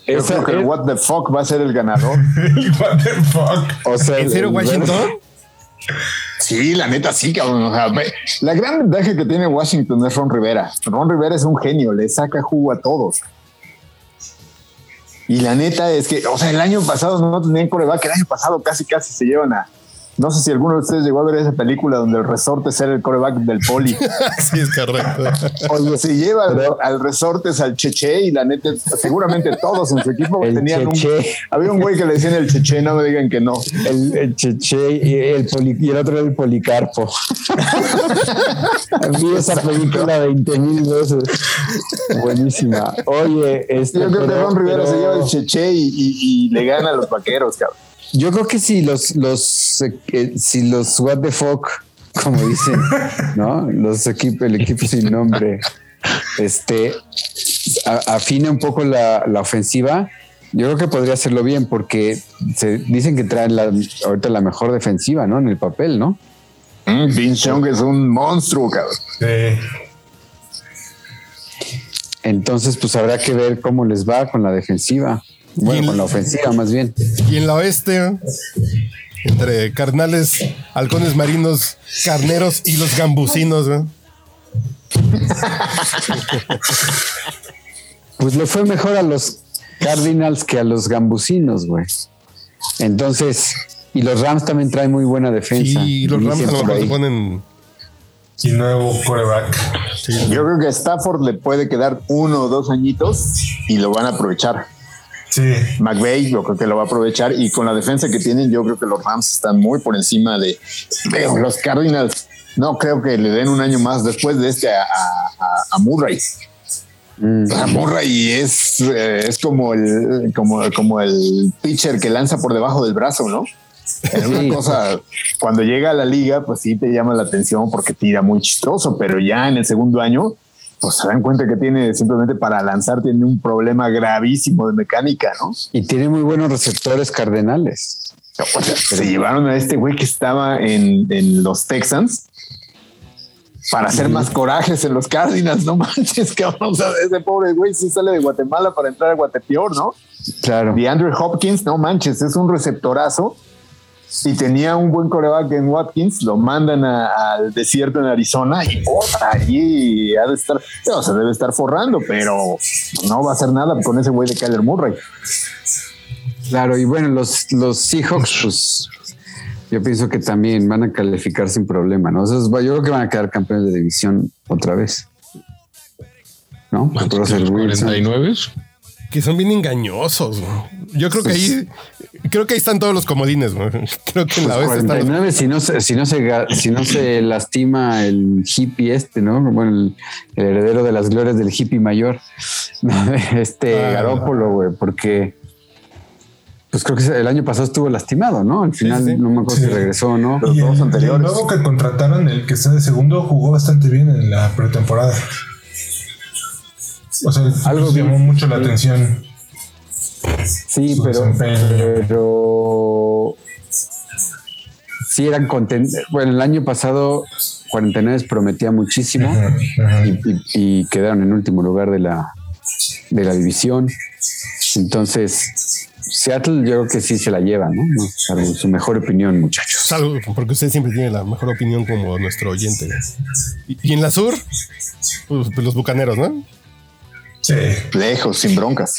Yo creo que el What the fuck va a ser el ganador. What the fuck. o sea, ¿En el- serio el- Washington? Sí, la neta sí, cabrón. O sea, ve, la gran ventaja que tiene Washington es Ron Rivera. Ron Rivera es un genio, le saca jugo a todos. Y la neta es que, o sea, el año pasado no tenían coreback, el año pasado casi casi se llevan a. No sé si alguno de ustedes llegó a ver esa película donde el resorte era el coreback del poli. sí, es correcto. Oye, se lleva al, al resortes al Cheche y la neta, seguramente todos en su equipo El tenían Cheche. un. Había un güey que le decían el Cheche, no me digan que no. El, el Cheche y el, poli- y el otro era el Policarpo. Vi esa película 20 mil veces. Buenísima. Oye, este, Yo creo que Ron Rivera pero- se lleva el Cheche y, y- y le gana a los vaqueros, cabrón. Yo creo que si los, los, eh, eh, si los what the fuck, como dicen, ¿no? Los equipos, el equipo sin nombre, este, a- afina un poco la, la ofensiva. Yo creo que podría hacerlo bien porque se dicen que traen la, ahorita la mejor defensiva, ¿no? En el papel, ¿no? Mm, Vince Young es un monstruo, cabrón. Sí. Entonces, pues habrá que ver cómo les va con la defensiva. Bueno, Y- con la ofensiva más bien. Y en la oeste, entre carnales, halcones marinos, carneros y los gambusinos. ¿no? Pues le fue mejor a los Cardinals que a los Gambusinos, güey. Entonces, y los Rams también traen muy buena defensa. Y los Rams a lo mejor ponen. Y nuevo coreback. Yo creo que a Stafford le puede quedar uno o dos añitos y lo van a aprovechar. Sí. McVay, yo creo que lo va a aprovechar y con la defensa que tienen, yo creo que los Rams están muy por encima de, de los Cardinals. No creo que le den un año más después de este a, a- a- Murray. Mm. Murray es, eh, es como el como, como el pitcher que lanza por debajo del brazo, ¿no? Es una Sí. cosa, cuando llega a la liga, pues sí te llama la atención porque tira muy chistoso, pero ya en el segundo año, pues se dan cuenta que tiene simplemente para lanzar, tiene un problema gravísimo de mecánica, ¿no? Y tiene muy buenos receptores cardenales. O sea, se llevaron a este güey que estaba en, en los Texans para hacer más corajes en los Cardinals, no manches, cabrón. O sea, ese pobre güey sí sale de Guatemala para entrar a Guatepeor, ¿no? Claro. De Andrew Hopkins, no manches, es un receptorazo. Y tenía un buen coreback en Watkins, lo mandan a- al desierto en Arizona y otra allí ha de estar, o sea, debe estar forrando, pero no va a hacer nada con ese güey de Kyler Murray. Claro, y bueno, los, los Seahawks, pues yo pienso que también van a calificar sin problema, ¿no? Yo creo que van a quedar campeones de división otra vez. ¿No? Los Wilson. 49. Que son bien engañosos. ¿no? Yo creo que ahí. Creo que ahí están todos los comodines. ¿no? Creo que en la Pues los 49 si no se, si no se si no se lastima el hippie este, ¿no? Bueno, el, el heredero de las glorias del hippie mayor, este Ah. Garópolo, güey, porque pues creo que el año pasado estuvo lastimado, ¿no? Al final sí, sí. no me acuerdo Sí. si regresó o no. Los y dos el, anteriores. el nuevo que contrataron, el que está de segundo, jugó bastante bien en la pretemporada. O sea, Algo bien. llamó mucho la atención. Sí, su pero, pero sí eran contentos. Bueno, el año pasado 49 prometía muchísimo Ajá, ajá. y, y- y quedaron en último lugar de la, de la división. Entonces, Seattle yo creo que sí se la lleva, ¿no? No, Salvo su mejor opinión, muchachos. Salvo, porque usted siempre tiene la mejor opinión como nuestro oyente. Y, y en la sur, pues, pues, los bucaneros, ¿no? Sí. lejos, sin broncas.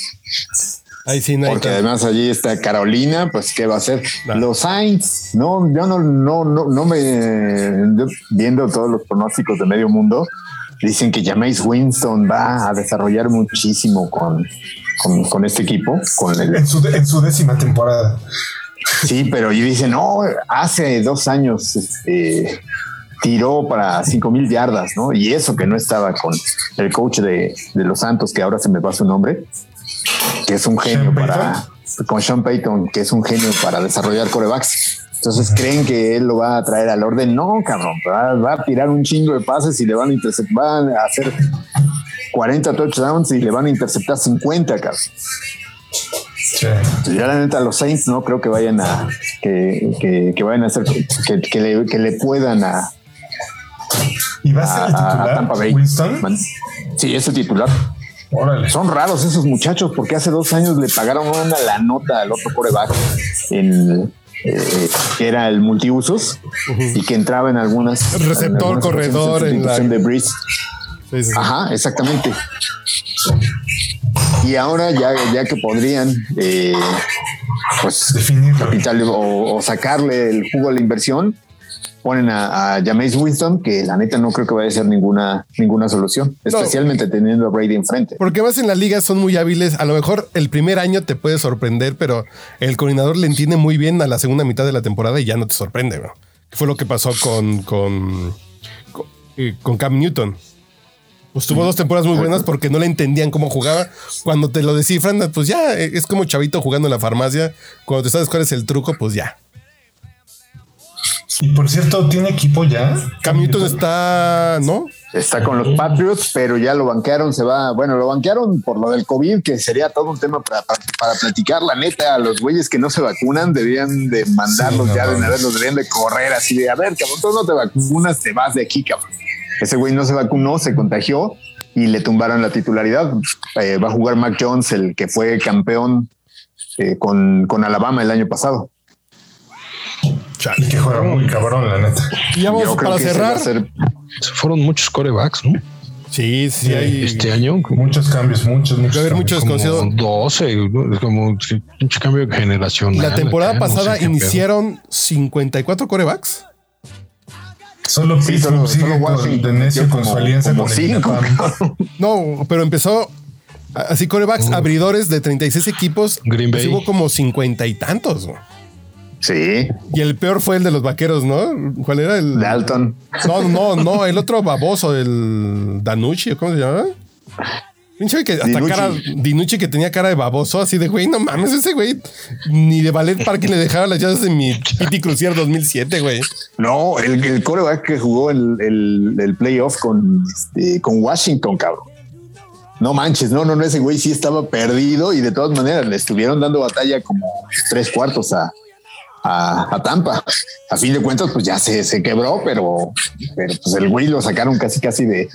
Ahí sí no hay Porque además allí está Carolina, pues ¿qué va a hacer? Los Saints, no, yo no, no, no, no me yo viendo todos los pronósticos de medio mundo, dicen que Jameis Winston va a desarrollar muchísimo con, con, con este equipo, con el, En su, en su décima temporada. Sí, pero y dicen, no, hace dos años este, tiró para cinco mil yardas, ¿no? Y eso que no estaba con el coach de, de los Santos, que ahora se me va su nombre, que es un genio para, con Sean Payton, que es un genio para desarrollar corebacks. Entonces creen que él lo va a traer al orden. No, cabrón, va, va a tirar un chingo de pases y le van a interceptar, van a hacer 40 touchdowns y le van a interceptar 50, cabrón. Sí. Yo la neta, los Saints no creo que vayan a que, que, que vayan a hacer que, que le, que le puedan a, ¿Y va a ser a- el titular? Tampa Bay. Winston. Man- Sí, es el titular. Órale. Son raros esos muchachos porque hace dos años le pagaron una la nota al otro coreback en eh, que era el multiusos y que entraba en algunas El receptor, en algunas corredor, en la- de Breeze. Sí, sí. Ajá, exactamente. Y ahora ya, ya que podrían eh, pues Definirlo. capital o, o sacarle el jugo a la inversión, ponen a, a Jameis Winston, que la neta no creo que vaya a ser ninguna, ninguna solución, especialmente teniendo a Brady enfrente. Porque más en la liga son muy hábiles. A lo mejor el primer año te puede sorprender, pero el coordinador le entiende muy bien a la segunda mitad de la temporada y ya no te sorprende. Que fue lo que pasó con, con, con, eh, con Cam Newton. Pues tuvo dos temporadas muy buenas porque no le entendían cómo jugaba. Cuando te lo descifran, pues ya eh, es como chavito jugando en la farmacia. Cuando te sabes cuál es el truco, pues ya. Y por cierto, ¿tiene equipo ya? Cam Newton está, ¿no? Está con los Patriots, pero ya lo banquearon, se va, bueno, lo banquearon por lo del COVID, que sería todo un tema para, para, para platicar, la neta, a los güeyes que no se vacunan, deberían de mandarlos Sí, no ya de mames. una vez, los deberían de correr así de, a ver, cabrón, tú no te vacunas, te vas de aquí, cabrón. Ese güey no se vacunó, se contagió y le tumbaron la titularidad. Eh, va a jugar Mac Jones, el que fue campeón eh, con, con Alabama el año pasado. Y que juega muy cabrón, la neta. Y ya vamos para cerrar. fueron muchos corebacks, ¿no? Sí, sí, hay. Este año. Muchos cambios, muchos, muchos. Va a haber cambios. muchos como conocidos. 12, ¿no? Es como pinche cambio generacional. La temporada acá, no sé pasada iniciaron 54 corebacks. Solo Sí, Pittsburgh solo- sigue solo con- Washington de su alianza como con cinco. No, pero empezó así corebacks abridores de 36 equipos. Green pues Bay. hubo como 50 y tantos. güey. Sí, Y el peor fue el de los vaqueros, ¿no? ¿Cuál era el? Dalton. No, no, no, el otro baboso, el Danucci, ¿o ¿cómo se llama? Pinche que hasta Dinucci. cara, Dinucci que tenía cara de baboso, así de güey, no mames, ese güey ni de ballet parking le dejaba las llaves de mi Pity Crucier 2007, güey. No, el, el coreback que jugó el, el, el playoff con, este, con Washington, cabrón. No manches, no, no, no, ese güey sí estaba perdido y de todas maneras le estuvieron dando batalla como tres cuartos a, a, a Tampa. A fin de cuentas, pues ya se, se quebró, pero, pero pues el güey lo sacaron casi, casi de,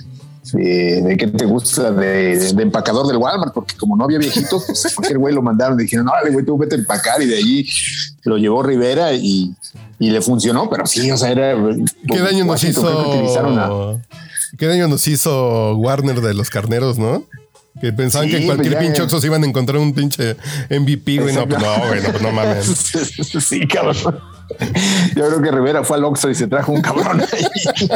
de, de ¿qué te gusta? De, de empacador del Walmart, porque como no había viejitos, pues cualquier güey lo mandaron y dijeron, no, güey, tú vete a empacar y de allí lo llevó Rivera y, y le funcionó, pero sí, o sea, era... ¿Qué daño nos utilizaron a- hizo? ¿Qué daño nos hizo Warner de los carneros, no? Que pensaban Sí, que en cualquier pues pinche Oxxo se iban a encontrar un pinche MVP, güey. No, pues no, güey, no, pues no mames. sí, cabrón. Yo creo que Rivera fue al Oxxo y se trajo un cabrón ahí.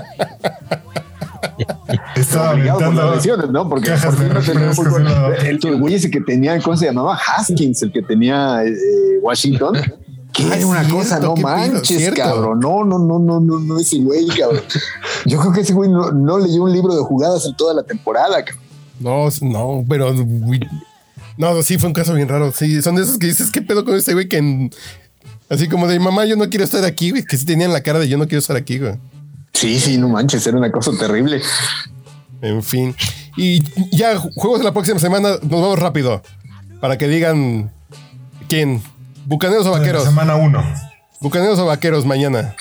Estaba obligado por las aventando lesiones, ¿no? Porque cajas por de fin no tenía fútbol. el, el güey ese que tenía, ¿cómo se llamaba? Haskins, el que tenía eh, Washington. Que Ah, era una cierto, cosa, no manches, cabrón. No, no, no, no, no, no, ese güey, cabrón. Yo creo que ese güey no, no leyó un libro de jugadas en toda la temporada, cabrón. No, no, pero. No, sí, fue un caso bien raro. Sí, son de esos que dices, ¿qué pedo con este güey? Que en- así como de mamá, yo no quiero estar aquí, güey. Que sí tenían la cara de yo no quiero estar aquí, güey. Sí, sí, no manches, era una cosa terrible. En fin. Y ya, juegos de la próxima semana, nos vamos rápido. Para que digan quién. ¿Bucaneros o la vaqueros? Semana 1. ¿Bucaneros o vaqueros mañana?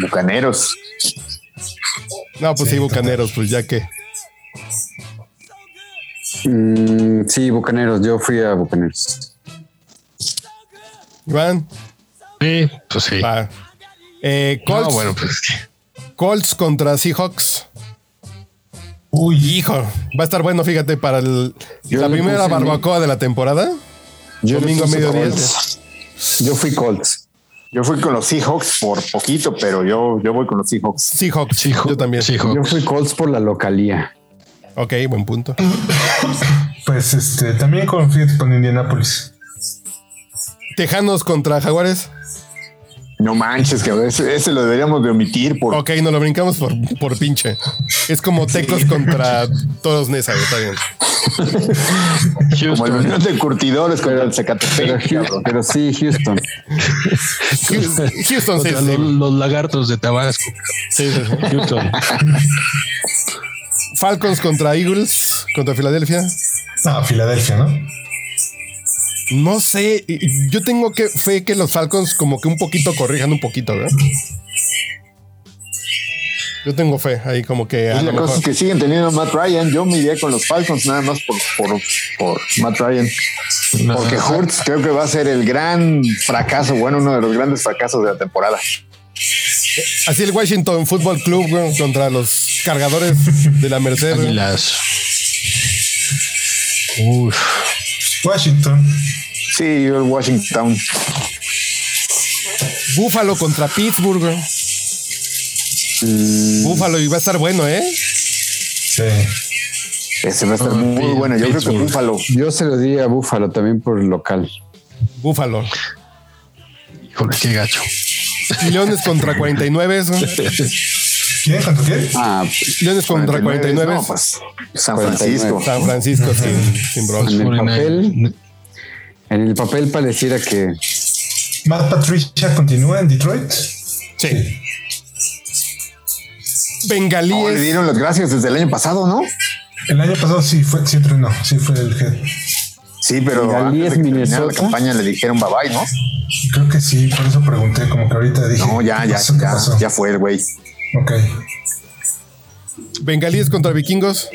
Bucaneros. No, pues sí, bucaneros, pues ya que. Mm, sí, Bucaneros. Yo fui a Bucaneros. Iván, Sí, pues sí. va. Eh, No, Colts, bueno, pues Colts contra Seahawks. Uy, Hijo, va a estar bueno, fíjate, para el- la primera mi- barbacoa de la temporada. Yo Domingo a mediodía. Yo fui Colts. Yo fui con los Seahawks por poquito, pero yo, yo voy con los Seahawks. Seahawks. Seahawks. Yo también. Seahawks. Yo fui Colts por la localía. Ok, buen punto. pues este, también con, fíjate, con Indianapolis. Tejanos contra Jaguares. No manches, que ese, ese lo deberíamos de omitir por Ok, nos lo brincamos por, por pinche. Es como Tecos contra todos Nesa, está bien. como el Houston. unión de curtidores contra el Zacatepec. Cabrón. pero sí, Houston. Houston, sí, sí. los, los lagartos de Tabasco. Sí, sí, sí. Houston. Falcons contra Eagles, contra Filadelfia. Ah, Filadelfia, ¿no? No sé, yo tengo que fe que los Falcons como que un poquito corrijan un poquito, ¿verdad? Yo tengo fe ahí como que a Y la cosa mejor- es que siguen teniendo a Matt Ryan. Yo me iría con los Falcons nada más por, por, por Matt Ryan. Porque Hurts creo que va a ser el gran fracaso, bueno, uno de los grandes fracasos de la temporada. Así el Washington Football Club contra los cargadores de la Merced. Águilas. Uf. Washington. Sí, yo el Washington. Buffalo contra Pittsburgh. Mm. Buffalo y va a estar bueno, ¿eh? Sí. Ese va a estar Ah, muy bueno. Yo creo que. Búfalo. Yo se lo di a Búfalo también por el local. Buffalo. Híjole, qué gacho. Leones contra 49. güey. ¿Quién? ¿Contra quién? Ah, Leones contra 49. No, pues, San 49. Francisco. San Francisco sin, sin Bronx. en el 49. papel, en el papel pareciera que Matt Patricia continúa en Detroit. Sí. No, le Bengalíes. dieron las gracias desde el año pasado, ¿no? El año pasado sí fue, sí entrenó, sí fue el head. Sí, pero Bengalíes, antes de la campaña le dijeron bye bye, ¿no? Creo que sí, por eso pregunté, como que ahorita dije. No, ya, ¿qué ya, pasó? ¿Qué ya, pasó? ya fue el güey. Ok. Bengalíes contra vikingos.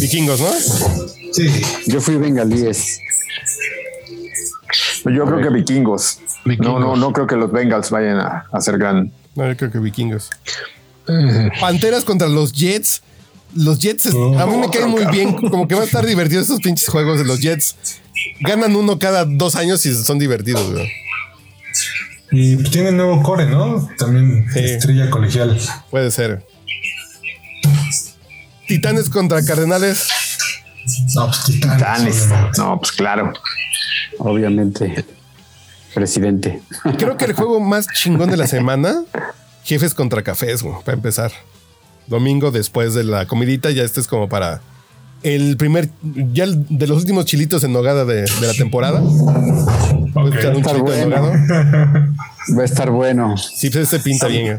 Vikingos, ¿no? Sí. yo fui bengalíes. Yo creo que vikingos. Vikingos. No, no, no creo que los Bengals vayan a, a ser gran. No, yo creo que vikingos. Eh, Panteras contra los Jets. Los Jets, es- a mí me caen muy bien. Como que va a estar divertido estos pinches juegos de los Jets. Ganan uno cada dos años y son divertidos, güey. Y pues, tiene nuevo core, ¿no? También Sí. estrella colegial. Puede ser. Titanes contra Cardenales. No, pues Titanes. Titanes. obviamente. No, pues claro. Obviamente, presidente. Creo que el juego más chingón de la semana, jefes contra cafés, güey, para empezar. Domingo después de la comidita, ya este es como para el primer, ya el de los últimos chilitos en nogada de, de la temporada. Está chilito en bueno. Va a estar bueno. Sí, pues este pinta bien. güey.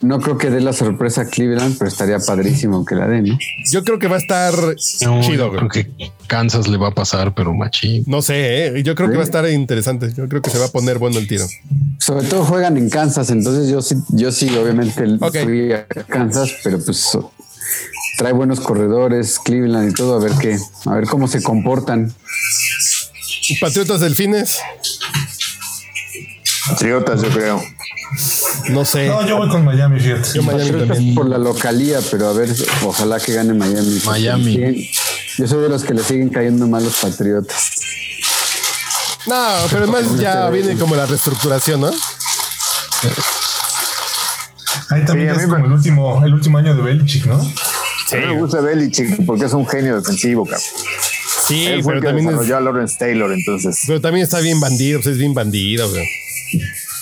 No creo que dé la sorpresa a Cleveland, pero estaría padrísimo que la den, ¿no? Yo creo que va a estar no, chido, creo que Kansas le va a pasar, pero machín. No sé, ¿eh? yo creo que va a estar interesante. Yo creo que se va a poner bueno el tiro. Sobre todo juegan en Kansas, entonces yo sí, yo sí, obviamente Ok. fui a Kansas, pero pues trae buenos corredores, Cleveland y todo, a ver qué, a ver cómo se comportan. Patriotas Delfines, Patriotas, yo creo. no sé. No, yo voy con Miami, fíjate. Yo Miami también. por la localía, pero a ver, ojalá que gane Miami. Miami. Yo soy de los que le siguen cayendo mal los Patriotas. No, pero además ya viene como la reestructuración, ¿no? Ahí también Sí, es como me- el último, el último año de Belichick, ¿no? A mí me gusta Belichick porque es un genio defensivo, cabrón. Sí, Él fue pero el que también, desarrolló es, a Lawrence Taylor, entonces. pero también está bien bandido, pues es bien bandido, güey.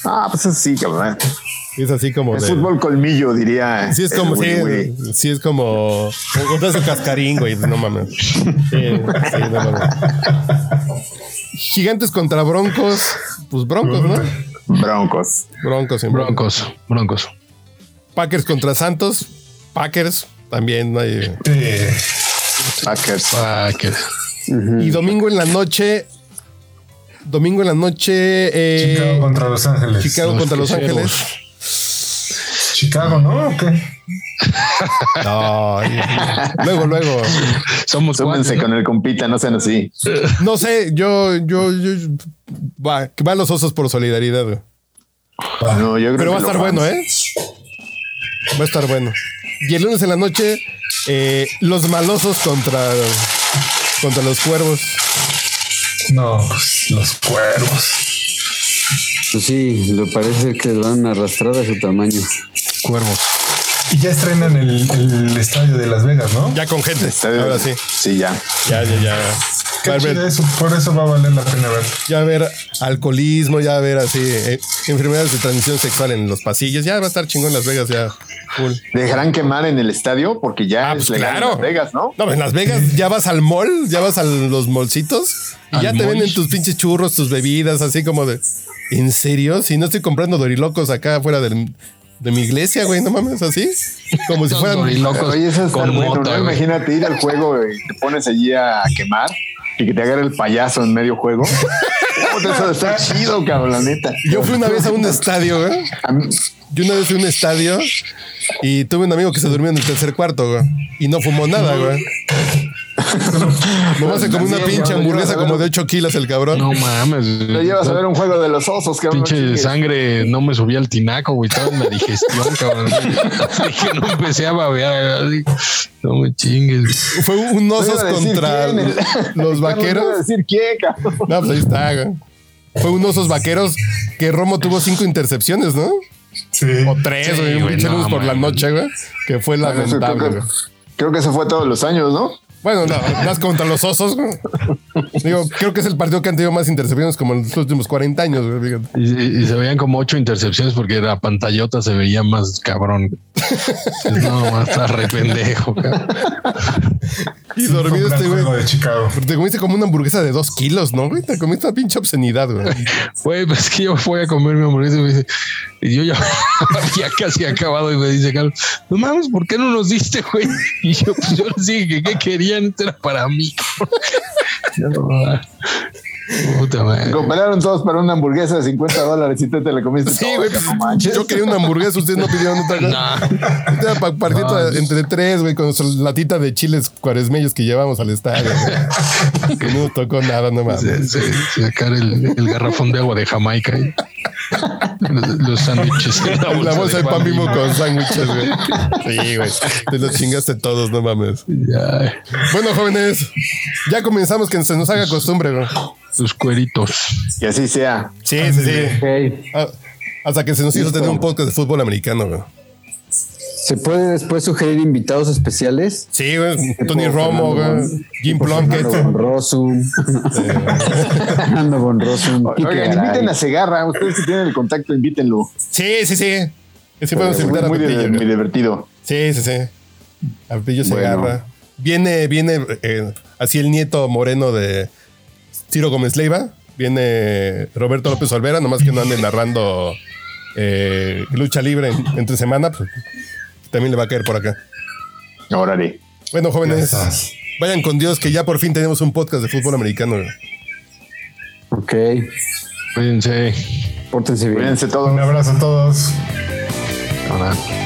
Ah, pues sí, cabrón. Es así como Es de... fútbol colmillo, diría. Sí, es como, sí, Willy. sí, es como encontrar su cascarín, güey. No mames. Sí, sí, no mames. Gigantes contra Broncos. Pues Broncos, ¿no? Broncos. Broncos, en Broncos. Broncos, Broncos. Packers contra Santos. Packers también. no hay- Sí. Packers. Packers. Y domingo en la noche. Domingo en la noche. eh, Chicago contra Los Ángeles. Chicago Los contra Los. Ángeles. Chicago, ¿no? ¿O qué? No, luego, luego. Somos Súmense con el compita, no sean así. No sé, yo, yo, yo. Va, que va los osos por solidaridad, güey. No, yo creo Pero va a que estar bueno. ¿eh? Va a estar bueno. Y el lunes en la noche, Eh, los malosos contra, contra los cuervos. No, pues los cuervos. Pues sí, le parece que lo van a arrastrar a su tamaño. Cuervos. Y ya estrenan el, el estadio de Las Vegas, ¿no? Ya con gente. Estadio- Ahora sí. Sí, ya. Ya, ya, ya. Qué chido eso, por eso va a valer la pena ver. ya haber alcoholismo, ya haber así eh, enfermedades de transmisión sexual en los pasillos. Ya va a estar chingón Las Vegas, ya. Full. Dejarán quemar en el estadio porque ya Ah, es pues legal en claro. Las Vegas, ¿no? No, en Las Vegas ya vas al mall, ya vas a los molcitos y ya te mall. venden tus pinches churros, tus bebidas, así como de. ¿En serio? Si no estoy comprando dorilocos acá afuera del- de mi iglesia, güey, no mames, así. Como si fueran. Dorilocos Oye, eso está con bueno, mota, ¿no? güey. Imagínate ir al juego y te pones allí a quemar y que te agarre el payaso en medio juego. Eso está chido, cabrón, la neta. Yo fui una vez a un estadio, mí- Yo una vez fui a un estadio y tuve un amigo que se durmió en el tercer cuarto, güey. Y no fumó nada, güey. Nomás se comió una pinche hamburguesa como de 8 kilos el cabrón. No mames. Te llevas a ver un juego de los osos, cabrón. Pinche chingues. sangre, no me subía al tinaco, güey. Estaba en la digestión, cabrón. Dije, no empecé a babear. No me chingues. Fue un No osos contra los Carlos, no vaqueros. decir quién, cabrón. No, pues ahí está, güey. Fue un osos vaqueros que Romo tuvo cinco intercepciones, ¿no? Sí. O tres, güey. un pinche no, lunes por la noche, güey. Que fue lamentable, creo, güey. que, creo que eso fue todos los años, ¿no? Bueno, no, más contra los osos. Digo, creo que es el partido que han tenido más intercepciones como en los últimos 40 años. Y, y- y se veían como ocho intercepciones porque la pantallota se veía más cabrón. No, más está re pendejo. cabrón. Y dormido este, güey. juego de Chicago. Te comiste como una hamburguesa de dos kilos, ¿no, güey? Te comiste una pinche obscenidad, güey. Güey, pues es que yo fui a comer mi hamburguesa y me dice, y yo ya había casi acabado y me dice Carlos, no mames, ¿por qué no nos diste, güey? Y yo, pues yo les dije que qué querían, esto era para mí. Puta madre. Cooperaron todos para una hamburguesa de 50 dólares y tú te la comiste. Sí, güey. no. Yo quería una hamburguesa, ustedes no pidieron otra cosa. No. Era pa- partido entre tres, güey, con su latita de chiles cuaresmeños que llevamos al estadio. Que no tocó nada, no mames. Se- se- sacar el, el garrafón de agua de Jamaica los, los sándwiches la bolsa, La bolsa de pan Bimbo. bimbo con sándwiches, güey. Sí, güey. Te los chingaste todos, no mames. Ya, Bueno, jóvenes, ya comenzamos que se nos haga costumbre, güey. los cueritos. Que así sea. Sí, sí, sí. Ah, Hasta que se nos hizo tener un podcast de fútbol americano, güey. ¿Se puede después sugerir invitados especiales? Sí, güey. Tony Romo, Fernando güey. Jim Plunkett. Fernando Bonrosu. Fernando Bonrosu. Quique Oigan, inviten a Segarra. Ustedes que tienen el contacto, invítenlo. Sí, sí, sí. Sí, podemos Es muy, a Pepillo, divertido. Sí, sí, sí. A Pepillo se Bueno. agarra. Viene, viene eh, así el nieto moreno de Ciro Gómez Leiva. Viene Roberto López Olvera, nomás que no ande narrando eh, lucha libre en- entre semana. Pues, también le va a caer por acá. Órale. Bueno, jóvenes, Gracias. vayan con Dios que ya por fin tenemos un podcast de fútbol americano. Ok. Cuídense. Pórtense bien. Cuídense todos. Un abrazo a todos. Ahora.